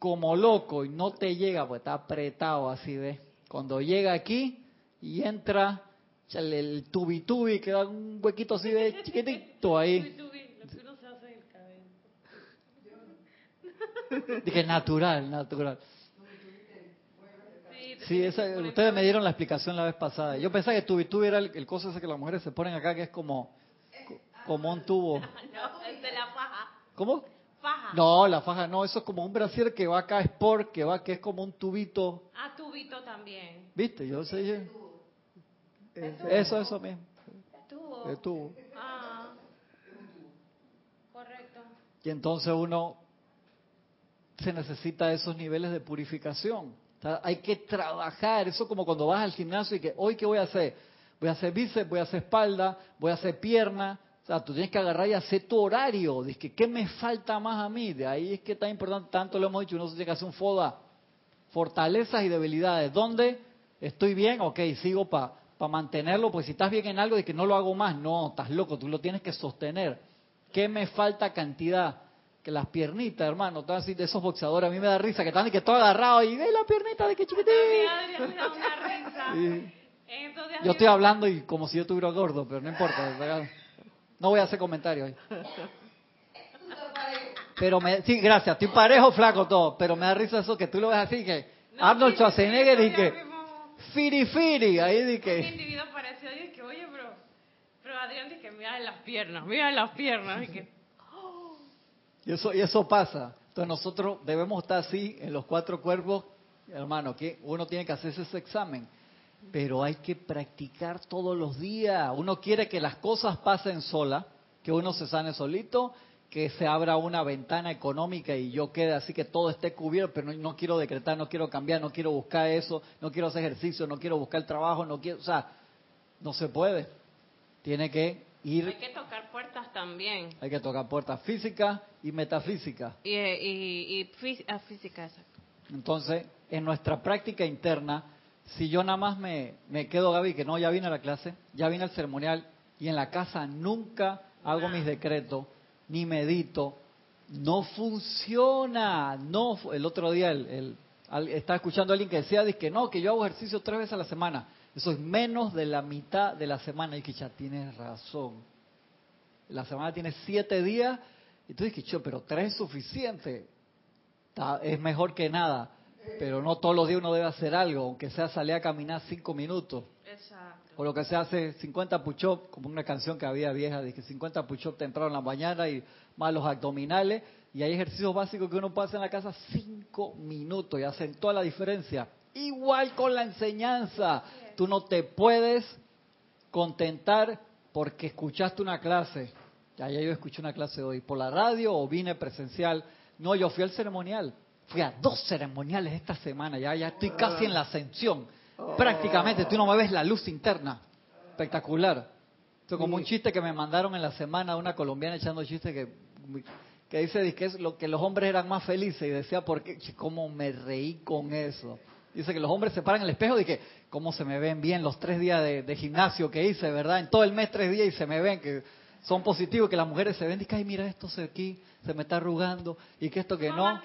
como loco y no te llega, pues está apretado así, ¿ves? Cuando llega aquí y entra el, el tubi tubi, queda un huequito así de chiquitito ahí. <laughs> Dije, natural, natural. Sí, ustedes me dieron la explicación la vez pasada. Yo pensaba que tubi era el, el coso ese que las mujeres se ponen acá, que es como, como un tubo. <laughs> No, es de la faja. ¿Cómo? Faja. No, la faja no, eso es como un brasier que va acá, sport, que va, que es como un tubito. Ah, tubito también. ¿Viste? Yo sé. Eso, eso mismo. Tubo. El tubo. Ah. Correcto. Y entonces uno se necesita esos niveles de purificación. hay que trabajar, eso como cuando vas al gimnasio y que hoy qué voy a hacer? Voy a hacer bíceps, voy a hacer espalda, voy a hacer pierna. O sea, tú tienes que agarrar y hacer tu horario. Dices, ¿qué me falta más a mí? De ahí es que está importante, tanto lo hemos dicho, uno se tiene que hacer un FODA. Fortalezas y debilidades. ¿Dónde estoy bien? Ok, sigo para mantenerlo, pues si estás bien en algo, de que no lo hago más. No, estás loco, tú lo tienes que sostener. ¿Qué me falta cantidad? Que las piernitas, hermano, todas así de esos boxeadores, a mí me da risa, que están y que todo agarrado y ve la piernita de que chiquitín. <laughs> Yo estoy hablando y como si yo estuviera gordo, pero no importa. No voy a hacer comentarios. Pero me, sí, gracias, estoy parejo, flaco, todo. Pero me da risa eso que tú lo ves así, que Arnold Schwarzenegger y que... Firi Firi, ahí di que... Un individuo pareció y que, oye, pero, pero Adrián dice que mira las piernas, mira las piernas. Y, que, y, eso, y eso pasa. Entonces nosotros debemos estar así en los cuatro cuerpos, hermano, que uno tiene que hacerse ese examen. Pero hay que practicar todos los días. Uno quiere que las cosas pasen sola, que uno se sane solito, que se abra una ventana económica y yo quede así que todo esté cubierto, pero no, quiero decretar, no quiero cambiar, no quiero buscar eso, no quiero hacer ejercicio, no quiero buscar trabajo, no quiero, o sea, no se puede. Tiene que ir. Hay que tocar puertas también. Hay que tocar puertas físicas y metafísicas. Y, y, y ah, física, exacto. Entonces, en nuestra práctica interna, si yo nada más me, me quedo, Gaby, que no, ya vine a la clase, ya vine al ceremonial y en la casa nunca hago mis decretos, ni medito, no funciona. No, el otro día el, estaba escuchando a alguien que decía que no, que yo hago ejercicio tres veces a la semana. Eso es menos de la mitad de la semana. Y que ya tienes razón. La semana tiene siete días. Y tú dices, que pero tres es suficiente. es mejor que nada. Pero no todos los días uno debe hacer algo, aunque sea salir a caminar cinco minutos. Exacto. O lo que se hace 50 push-up, como una canción que había vieja, de que 50 push-up temprano en la mañana y más los abdominales. Y hay ejercicios básicos que uno puede hacer en la casa cinco minutos y hacen toda la diferencia. Igual con la enseñanza. Tú no te puedes contentar porque escuchaste una clase. Ya, ya yo escuché una clase hoy por la radio o vine presencial. No, yo fui al ceremonial. Fui a dos ceremoniales esta semana. Ya, ya estoy casi en la ascensión Prácticamente, tú no me ves la luz interna. Espectacular. Esto como un chiste que me mandaron en la semana una colombiana echando chistes que, que dice que es lo que los hombres eran más felices y decía, ¿por qué? ¿Cómo me reí con eso? Dice que los hombres se paran en el espejo y que, ¿cómo se me ven bien los tres días de, gimnasio que hice, verdad? En todo el mes tres días y se me ven que son positivos, que las mujeres se ven y que, ay, mira esto se aquí, se me está arrugando y que esto que no.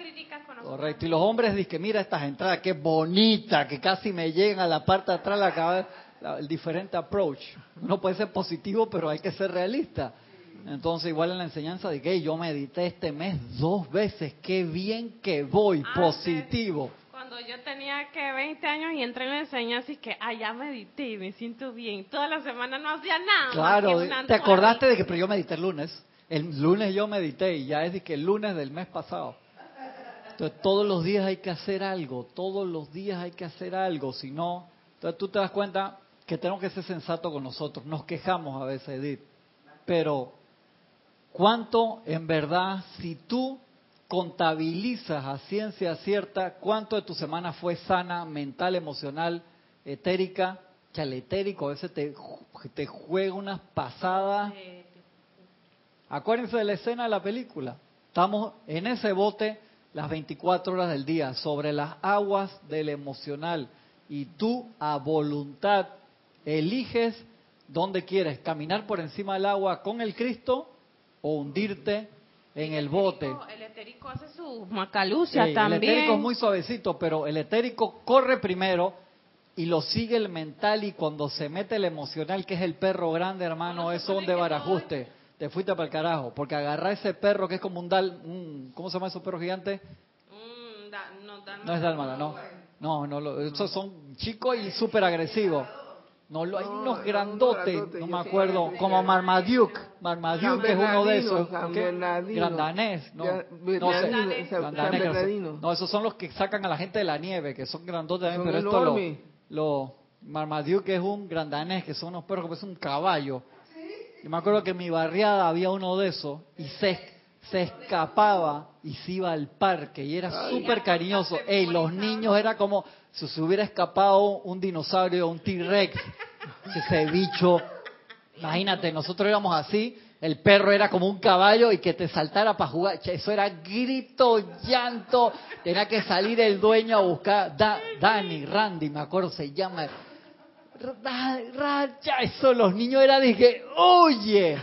Correcto. Y los hombres dicen que mira estas entradas, qué bonita, que casi me llegan a la parte de atrás la cabeza. El diferente approach. Uno puede ser positivo, pero hay que ser realista. Entonces, igual en la enseñanza de que yo medité este mes dos veces, qué bien que voy, positivo. Cuando yo tenía que 20 años y entré en la enseñanza y que, allá ya medité, me siento bien. Toda la semana no hacía nada. Claro, te acordaste de que pero yo medité el lunes. El lunes yo medité y ya es de que el lunes del mes pasado. Entonces todos los días hay que hacer algo, todos los días hay que hacer algo, si no, entonces tú te das cuenta que tenemos que ser sensatos con nosotros, nos quejamos a veces, Edith, pero ¿cuánto en verdad, si tú contabilizas a ciencia cierta, cuánto de tu semana fue sana, mental, emocional, etérica, que al etérico a veces te, te juega unas pasadas. Acuérdense de la escena de la película. Estamos en ese bote las 24 horas del día, sobre las aguas del emocional. Y tú a voluntad eliges dónde quieres, caminar por encima del agua con el Cristo o hundirte en el, bote. El etérico hace su macalucia también. El etérico es muy suavecito, pero el etérico corre primero y lo sigue el mental y cuando se mete el emocional, que es el perro grande, hermano, es donde barajuste te fuiste para el carajo. Porque agarrar ese perro que es como un dal, un, ¿cómo se llama esos perros gigantes? no, no, es dálmata, no. No, no, esos son chicos y súper agresivos. No, hay unos grandotes, no me acuerdo, como Marmaduke. Marmaduke es uno de esos. Grandanés, no. No, sé, no, esos son los que sacan a la gente de la nieve, que son grandotes también, pero esto lo, lo Marmaduke es un grandanés, que son unos perros que es un caballo. Yo me acuerdo que en mi barriada había uno de esos y se, se escapaba y se iba al parque y era súper cariñoso. Ey, los niños era como si se hubiera escapado un dinosaurio, un T-Rex. Ese bicho, imagínate, nosotros éramos así, el perro era como un caballo y que te saltara para jugar. Eso era grito, llanto. Tenía que salir el dueño a buscar. Da, Dani, Randy, me acuerdo, se llama racha, eso los niños eran, dije, oye.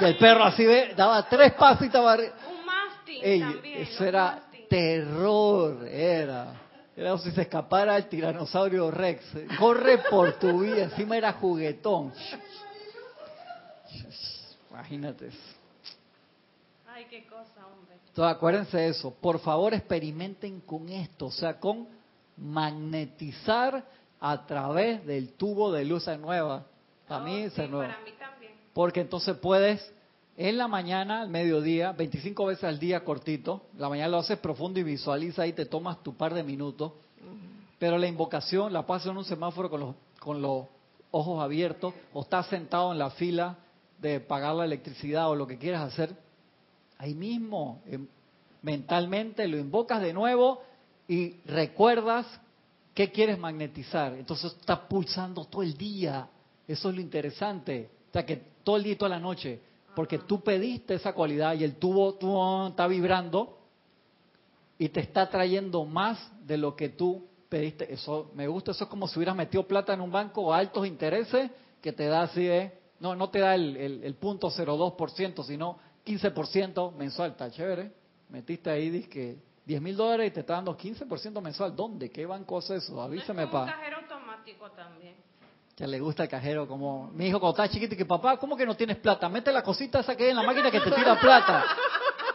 Y el perro así ve, daba tres pasos y estaba... Un mastín también. Eso era terror, era. Era como si se escapara el tiranosaurio Rex. Corre por tu vida, encima era juguetón. Imagínate eso. Ay, qué cosa, hombre. Entonces, acuérdense de eso. Por favor, experimenten con esto, o sea, con magnetizar a través del tubo de luz nueva. Para Oh, mí sí, se nueva. Para mí también. Porque entonces puedes en la mañana, al mediodía, 25 veces al día cortito. La mañana lo haces profundo y visualiza y te tomas tu par de minutos. Pero la invocación la pasas en un semáforo con los, con los ojos abiertos o estás sentado en la fila de pagar la electricidad o lo que quieras hacer. Ahí mismo, em, mentalmente lo invocas de nuevo y recuerdas qué quieres magnetizar. Entonces estás pulsando todo el día. Eso es lo interesante. O sea, que todo el día y toda la noche. Porque tú pediste esa cualidad y el tubo tú, está vibrando y te está trayendo más de lo que tú pediste. Eso me gusta. Eso es como si hubieras metido plata en un banco a altos intereses que te da así de... No, no te da el, el, el punto 02%, sino 15% mensual. Está chévere. Metiste ahí, dice 10 mil dólares y te está dando 15% mensual. ¿Dónde? ¿Qué banco es eso? Avísame, es como pa. un cajero automático también. Que le gusta el cajero, como mi hijo cuando estaba chiquito, y que papá, ¿cómo que no tienes plata? Mete la cosita esa que hay en la máquina que te tira plata.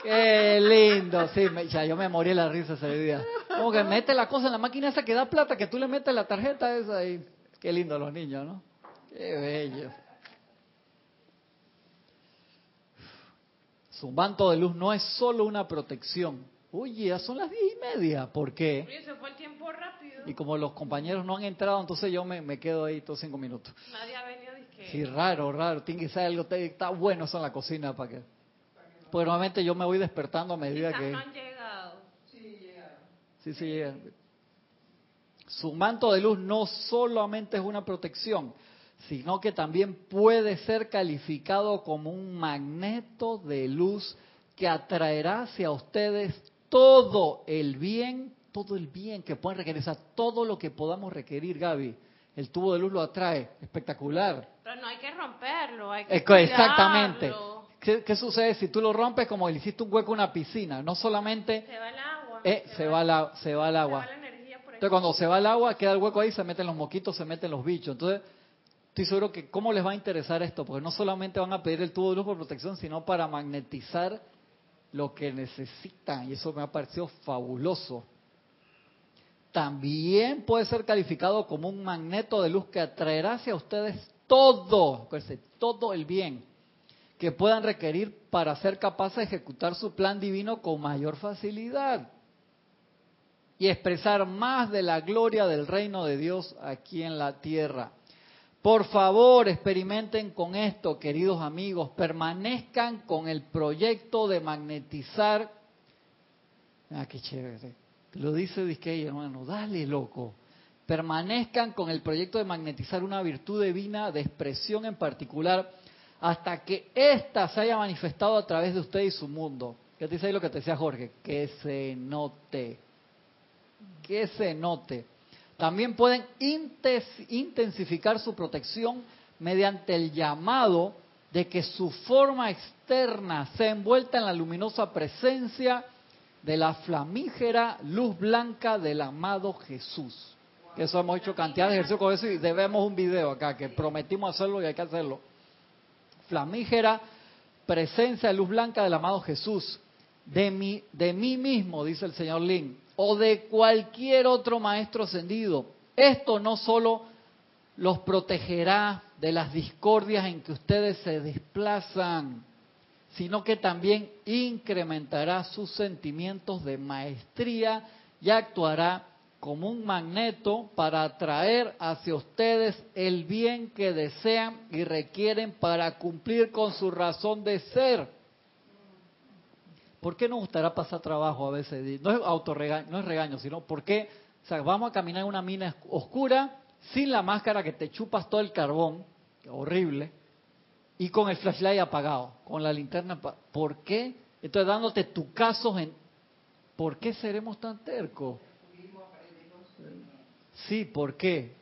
Qué lindo, sí, ya yo me morí la risa ese día. Como que mete la cosa en la máquina esa que da plata, que tú le metes la tarjeta esa y qué lindo los niños, ¿no? Qué bello. Su manto de luz no es solo una protección. Oye, ya son las diez y media, ¿por qué? Oye, se fue el tiempo rápido. Y como los compañeros no han entrado, entonces yo me, me quedo ahí todos cinco minutos. Nadie ha venido que Sí, raro, raro. Tiene que ser algo, te- está bueno eso en la cocina para que... Pues normalmente yo me voy despertando a medida que... han llegado. Sí, sí, llega. Su manto de luz no solamente es una protección, sino que también puede ser calificado como un magneto de luz que atraerá hacia ustedes todo el bien, todo el bien que pueden requerir, o sea, todo lo que podamos requerir, Gaby. El tubo de luz lo atrae, espectacular. Pero no hay que romperlo, hay que que Exactamente. cuidarlo. ¿Qué, qué sucede si tú lo rompes como le hiciste un hueco en una piscina? No solamente Se va el agua. eh, se, va la, se va el se agua. va la energía por ahí. Entonces cuando se va el agua, queda el hueco ahí, se meten los moquitos, se meten los bichos. Entonces, estoy seguro que cómo les va a interesar esto, porque no solamente van a pedir el tubo de luz por protección, sino para magnetizar lo que necesitan. Y eso me ha parecido fabuloso. También puede ser calificado como un magneto de luz que atraerá hacia ustedes todo, todo el bien que puedan requerir para ser capaces de ejecutar su plan divino con mayor facilidad y expresar más de la gloria del reino de Dios aquí en la tierra. Por favor, experimenten con esto, queridos amigos, permanezcan con el proyecto de magnetizar. Ah, qué chévere. Lo dice Disquey, hermano, dale, loco. Permanezcan con el proyecto de magnetizar una virtud divina de expresión en particular hasta que ésta se haya manifestado a través de usted y su mundo. ¿Qué te dice ahí lo que te decía Jorge? Que se note que se note. También pueden intensificar su protección mediante el llamado de que su forma externa sea envuelta en la luminosa presencia de la flamígera luz blanca del amado Jesús. Eso hemos hecho cantidad de ejercicios con eso y debemos un video acá que prometimos hacerlo y hay que hacerlo. Flamígera presencia de luz blanca del amado Jesús. De mí, de mí mismo, dice el señor Lin, o de cualquier otro maestro ascendido. Esto no solo los protegerá de las discordias en que ustedes se desplazan, sino que también incrementará sus sentimientos de maestría y actuará como un magneto para atraer hacia ustedes el bien que desean y requieren para cumplir con su razón de ser. ¿Por qué nos gustará pasar trabajo a veces? No es autorregaño, no es regaño, sino porque o sea, vamos a caminar en una mina oscura sin la máscara que te chupas todo el carbón, horrible, y con el flashlight apagado, con la linterna. apa- ¿Por qué? Entonces dándote tu caso en ¿por qué seremos tan tercos? Sí, ¿por qué?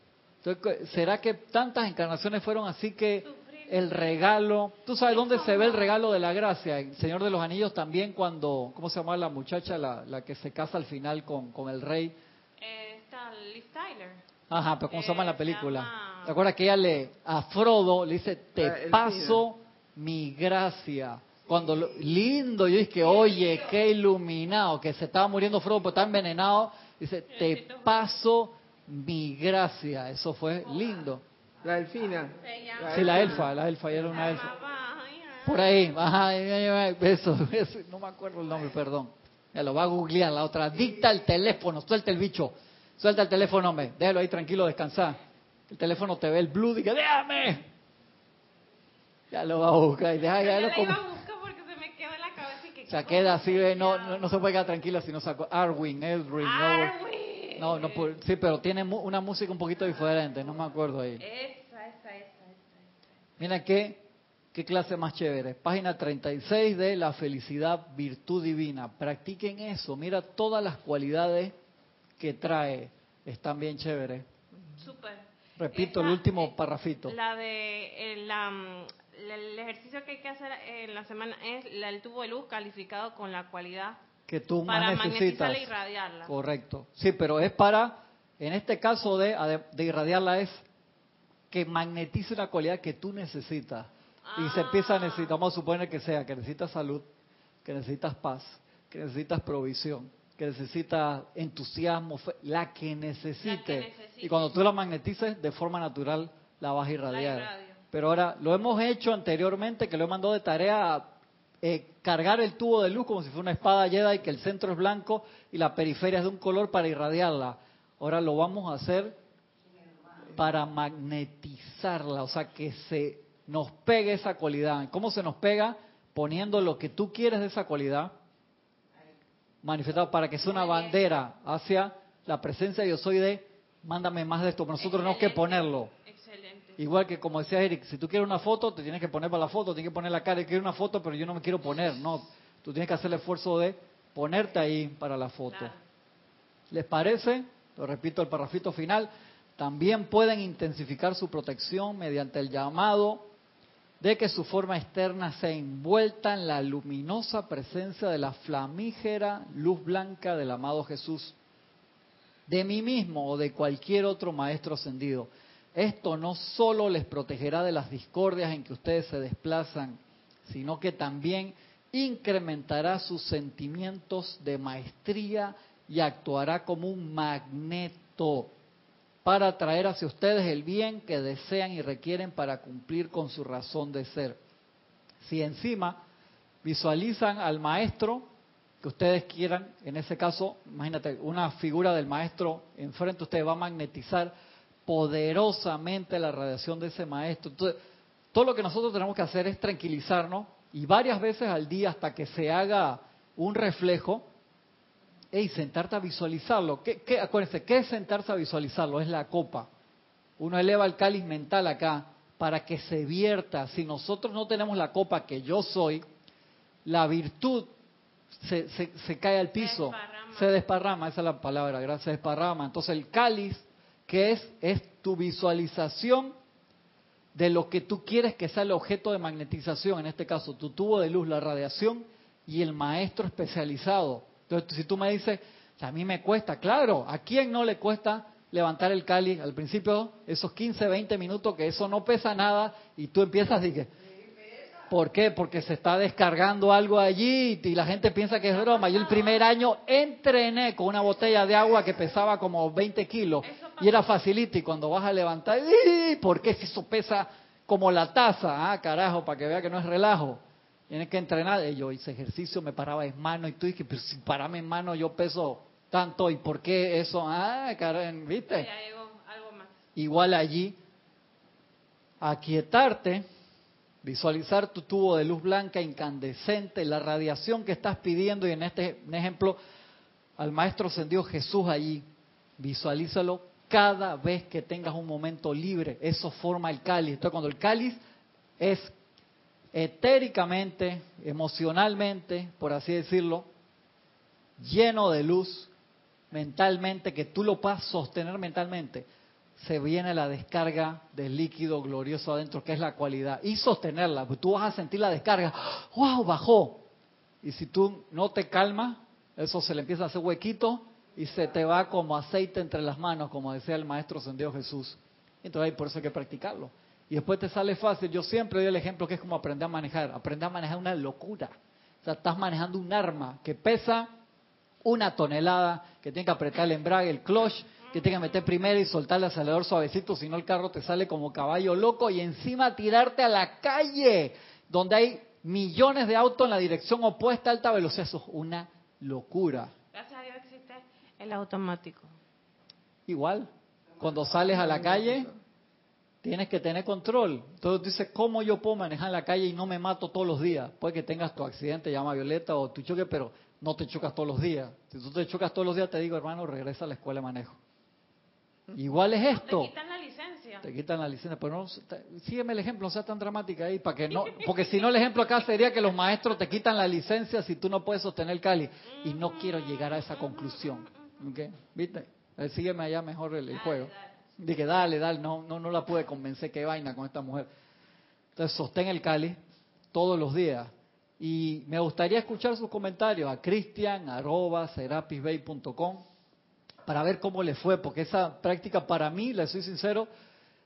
Entonces, ¿Será que tantas encarnaciones fueron así que. El regalo, tú sabes dónde se ve el regalo de la gracia? El Señor de los Anillos también cuando, ¿cómo se llama la muchacha, la, la que se casa al final con, con el rey? Eh, está Liv Tyler. Ajá, pero ¿cómo se llama en Eh, la se película? llama- ¿Te acuerdas que ella le, a Frodo le dice, Ah, te el paso mi gracia. Cuando lindo, yo dije, oye, qué iluminado, que se estaba muriendo Frodo, pero está envenenado. Dice, te paso mi gracia. Eso fue lindo. La elfina. Sí, la elfa, la elfa, era una elfa. Por ahí, ajá, eso, eso, no me acuerdo el nombre, perdón. Ya lo va a googlear la otra. Dicta el teléfono, suelta el bicho. Suelta el teléfono, hombre. Déjalo ahí tranquilo, descansar. El teléfono te ve el blue y que déjame. Ya lo va a buscar y deja ya lo como. porque se me queda en la cabeza y que. Se queda así, no, no, se puede quedar tranquila si no saco. Arwin, Eldrin, Arwin. No, no, sí, pero tiene una música un poquito diferente, no me acuerdo ahí. Esa, esa, esa, esa. Mira qué, qué clase más chévere. Página 36 de la felicidad, virtud divina. Practiquen eso. Mira todas las cualidades que trae. Están bien chéveres. Súper. Repito el último parrafito. La de el, el, ejercicio que hay que hacer en la semana es el tubo de luz calificado con la cualidad que tú para más necesitas. e irradiarla. Correcto. Sí, pero es para, en este caso de, de irradiarla es que magnetice una cualidad que tú necesitas. Y se empieza a necesitar, vamos a suponer que sea, que necesitas salud, que necesitas paz, que necesitas provisión, que necesitas entusiasmo, la que necesite. Y cuando tú la magnetices, de forma natural la vas a irradiar. Pero ahora, lo hemos hecho anteriormente, que lo he mandado de tarea eh, cargar el tubo de luz como si fuera una espada y que el centro es blanco y la periferia es de un color para irradiarla. Ahora lo vamos a hacer para magnetizarla, o sea, que se nos pegue esa cualidad. ¿Cómo se nos pega? Poniendo lo que tú quieres de esa cualidad, manifestado para que sea una bandera hacia la presencia de yo soy de, mándame más de esto, pero nosotros tenemos que ponerlo. Igual que como decía Eric, si tú quieres una foto, te tienes que poner para la foto, tienes que poner la cara, quiero una foto, pero yo no me quiero poner, no. Tú tienes que hacer el esfuerzo de ponerte ahí para la foto. ¿Les parece? Lo repito el parrafito final. También pueden intensificar su protección mediante el llamado de que su forma externa sea envuelta en la luminosa presencia de la flamígera luz blanca del amado Jesús, de mí mismo o de cualquier otro maestro ascendido. Esto no solo les protegerá de las discordias en que ustedes se desplazan, sino que también incrementará sus sentimientos de maestría y actuará como un magneto para atraer hacia ustedes el bien que desean y requieren para cumplir con su razón de ser. Si encima visualizan al maestro que ustedes quieran, en ese caso, imagínate, una figura del maestro enfrente, usted va a magnetizar poderosamente la radiación de ese maestro. Entonces, todo lo que nosotros tenemos que hacer es tranquilizarnos y varias veces al día hasta que se haga un reflejo y sentarte a visualizarlo. ¿Qué, qué, acuérdense, ¿qué es sentarse a visualizarlo? Es la copa. Uno eleva el cáliz mental acá para que se vierta. Si nosotros no tenemos la copa que yo soy, la virtud se, se cae al piso, se desparrama, esa es la palabra, gracias, desparrama. Entonces el cáliz que es, es tu visualización de lo que tú quieres que sea el objeto de magnetización, en este caso tu tubo de luz, la radiación y el maestro especializado. Entonces, si tú me dices, a mí me cuesta, claro, ¿a quién no le cuesta levantar el cáliz al principio, esos 15, 20 minutos que eso no pesa nada y tú empiezas y que, ¿por qué? Porque se está descargando algo allí y la gente piensa que es broma. Yo el primer año entrené con una botella de agua que pesaba como 20 kilos y era facilito y cuando vas a levantar, ¿por qué si eso pesa como la taza? Ah, carajo, para que vea que no es relajo. Tienes que entrenar. Y yo hice ejercicio, me paraba en mano y tú dices, pero si parame en mano yo peso tanto y por qué eso, ah, carajo, ¿viste? Igual allí, aquietarte, visualizar tu tubo de luz blanca incandescente, la radiación que estás pidiendo y en este ejemplo al maestro ascendido Jesús allí, visualízalo cada vez que tengas un momento libre. Eso forma el cáliz. Entonces, cuando el cáliz es etéricamente, emocionalmente, por así decirlo, lleno de luz, mentalmente, que tú lo puedas sostener mentalmente, se viene la descarga del líquido glorioso adentro, que es la cualidad, y sostenerla. Pues tú vas a sentir la descarga, ¡wow! Bajó. Y si tú no te calmas, eso se le empieza a hacer huequito y se te va como aceite entre las manos, como decía el maestro Sendido Jesús. Entonces por eso hay que practicarlo. Y después te sale fácil. Yo siempre doy el ejemplo que es como aprender a manejar. Aprender a manejar una locura. O sea, estás manejando un arma que pesa una tonelada, que tiene que apretar el embrague, el clutch, que tiene que meter primero y soltar el acelerador suavecito, si no el carro te sale como caballo loco y encima tirarte a la calle, donde hay millones de autos en la dirección opuesta a alta velocidad. Eso es una locura. Gracias a Dios existe el automático. Igual, cuando sales a la calle, tienes que tener control. Entonces dices, ¿cómo yo puedo manejar en la calle y no me mato todos los días? Puede que tengas tu accidente, llama Violeta, o tu choque, pero no te chocas todos los días. Si tú te chocas todos los días, te digo, hermano, regresa a la escuela de manejo. Igual es esto. te quitan la licencia. Te quitan la licencia, pero no, sígueme el ejemplo, no sea tan dramática ahí, para que no, <laughs> porque si no el ejemplo acá sería que los maestros te quitan la licencia si tú no puedes sostener el cali. Y no quiero llegar a esa conclusión. ¿Okay? ¿Viste? sígueme allá mejor el, juego. Dije, dale, dale, no, no, no la pude convencer, qué vaina con esta mujer. Entonces sostén el cali todos los días. Y me gustaría escuchar sus comentarios a cristian.serapisbay.com para ver cómo le fue, porque esa práctica para mí, le soy sincero,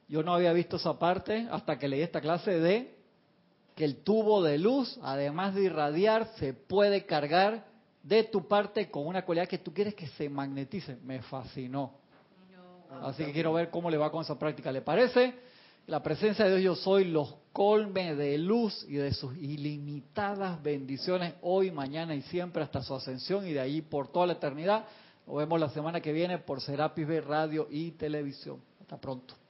yo no había visto esa parte hasta que leí esta clase de que el tubo de luz, además de irradiar, se puede cargar de tu parte con una cualidad que tú quieres que se magnetice. Me fascinó. Así que quiero ver cómo le va con esa práctica. ¿Le parece? La presencia de Dios yo soy los colme de luz y de sus ilimitadas bendiciones hoy, mañana y siempre hasta su ascensión y de ahí por toda la eternidad. Nos vemos la semana que viene por Serapis B Radio y Televisión. Hasta pronto.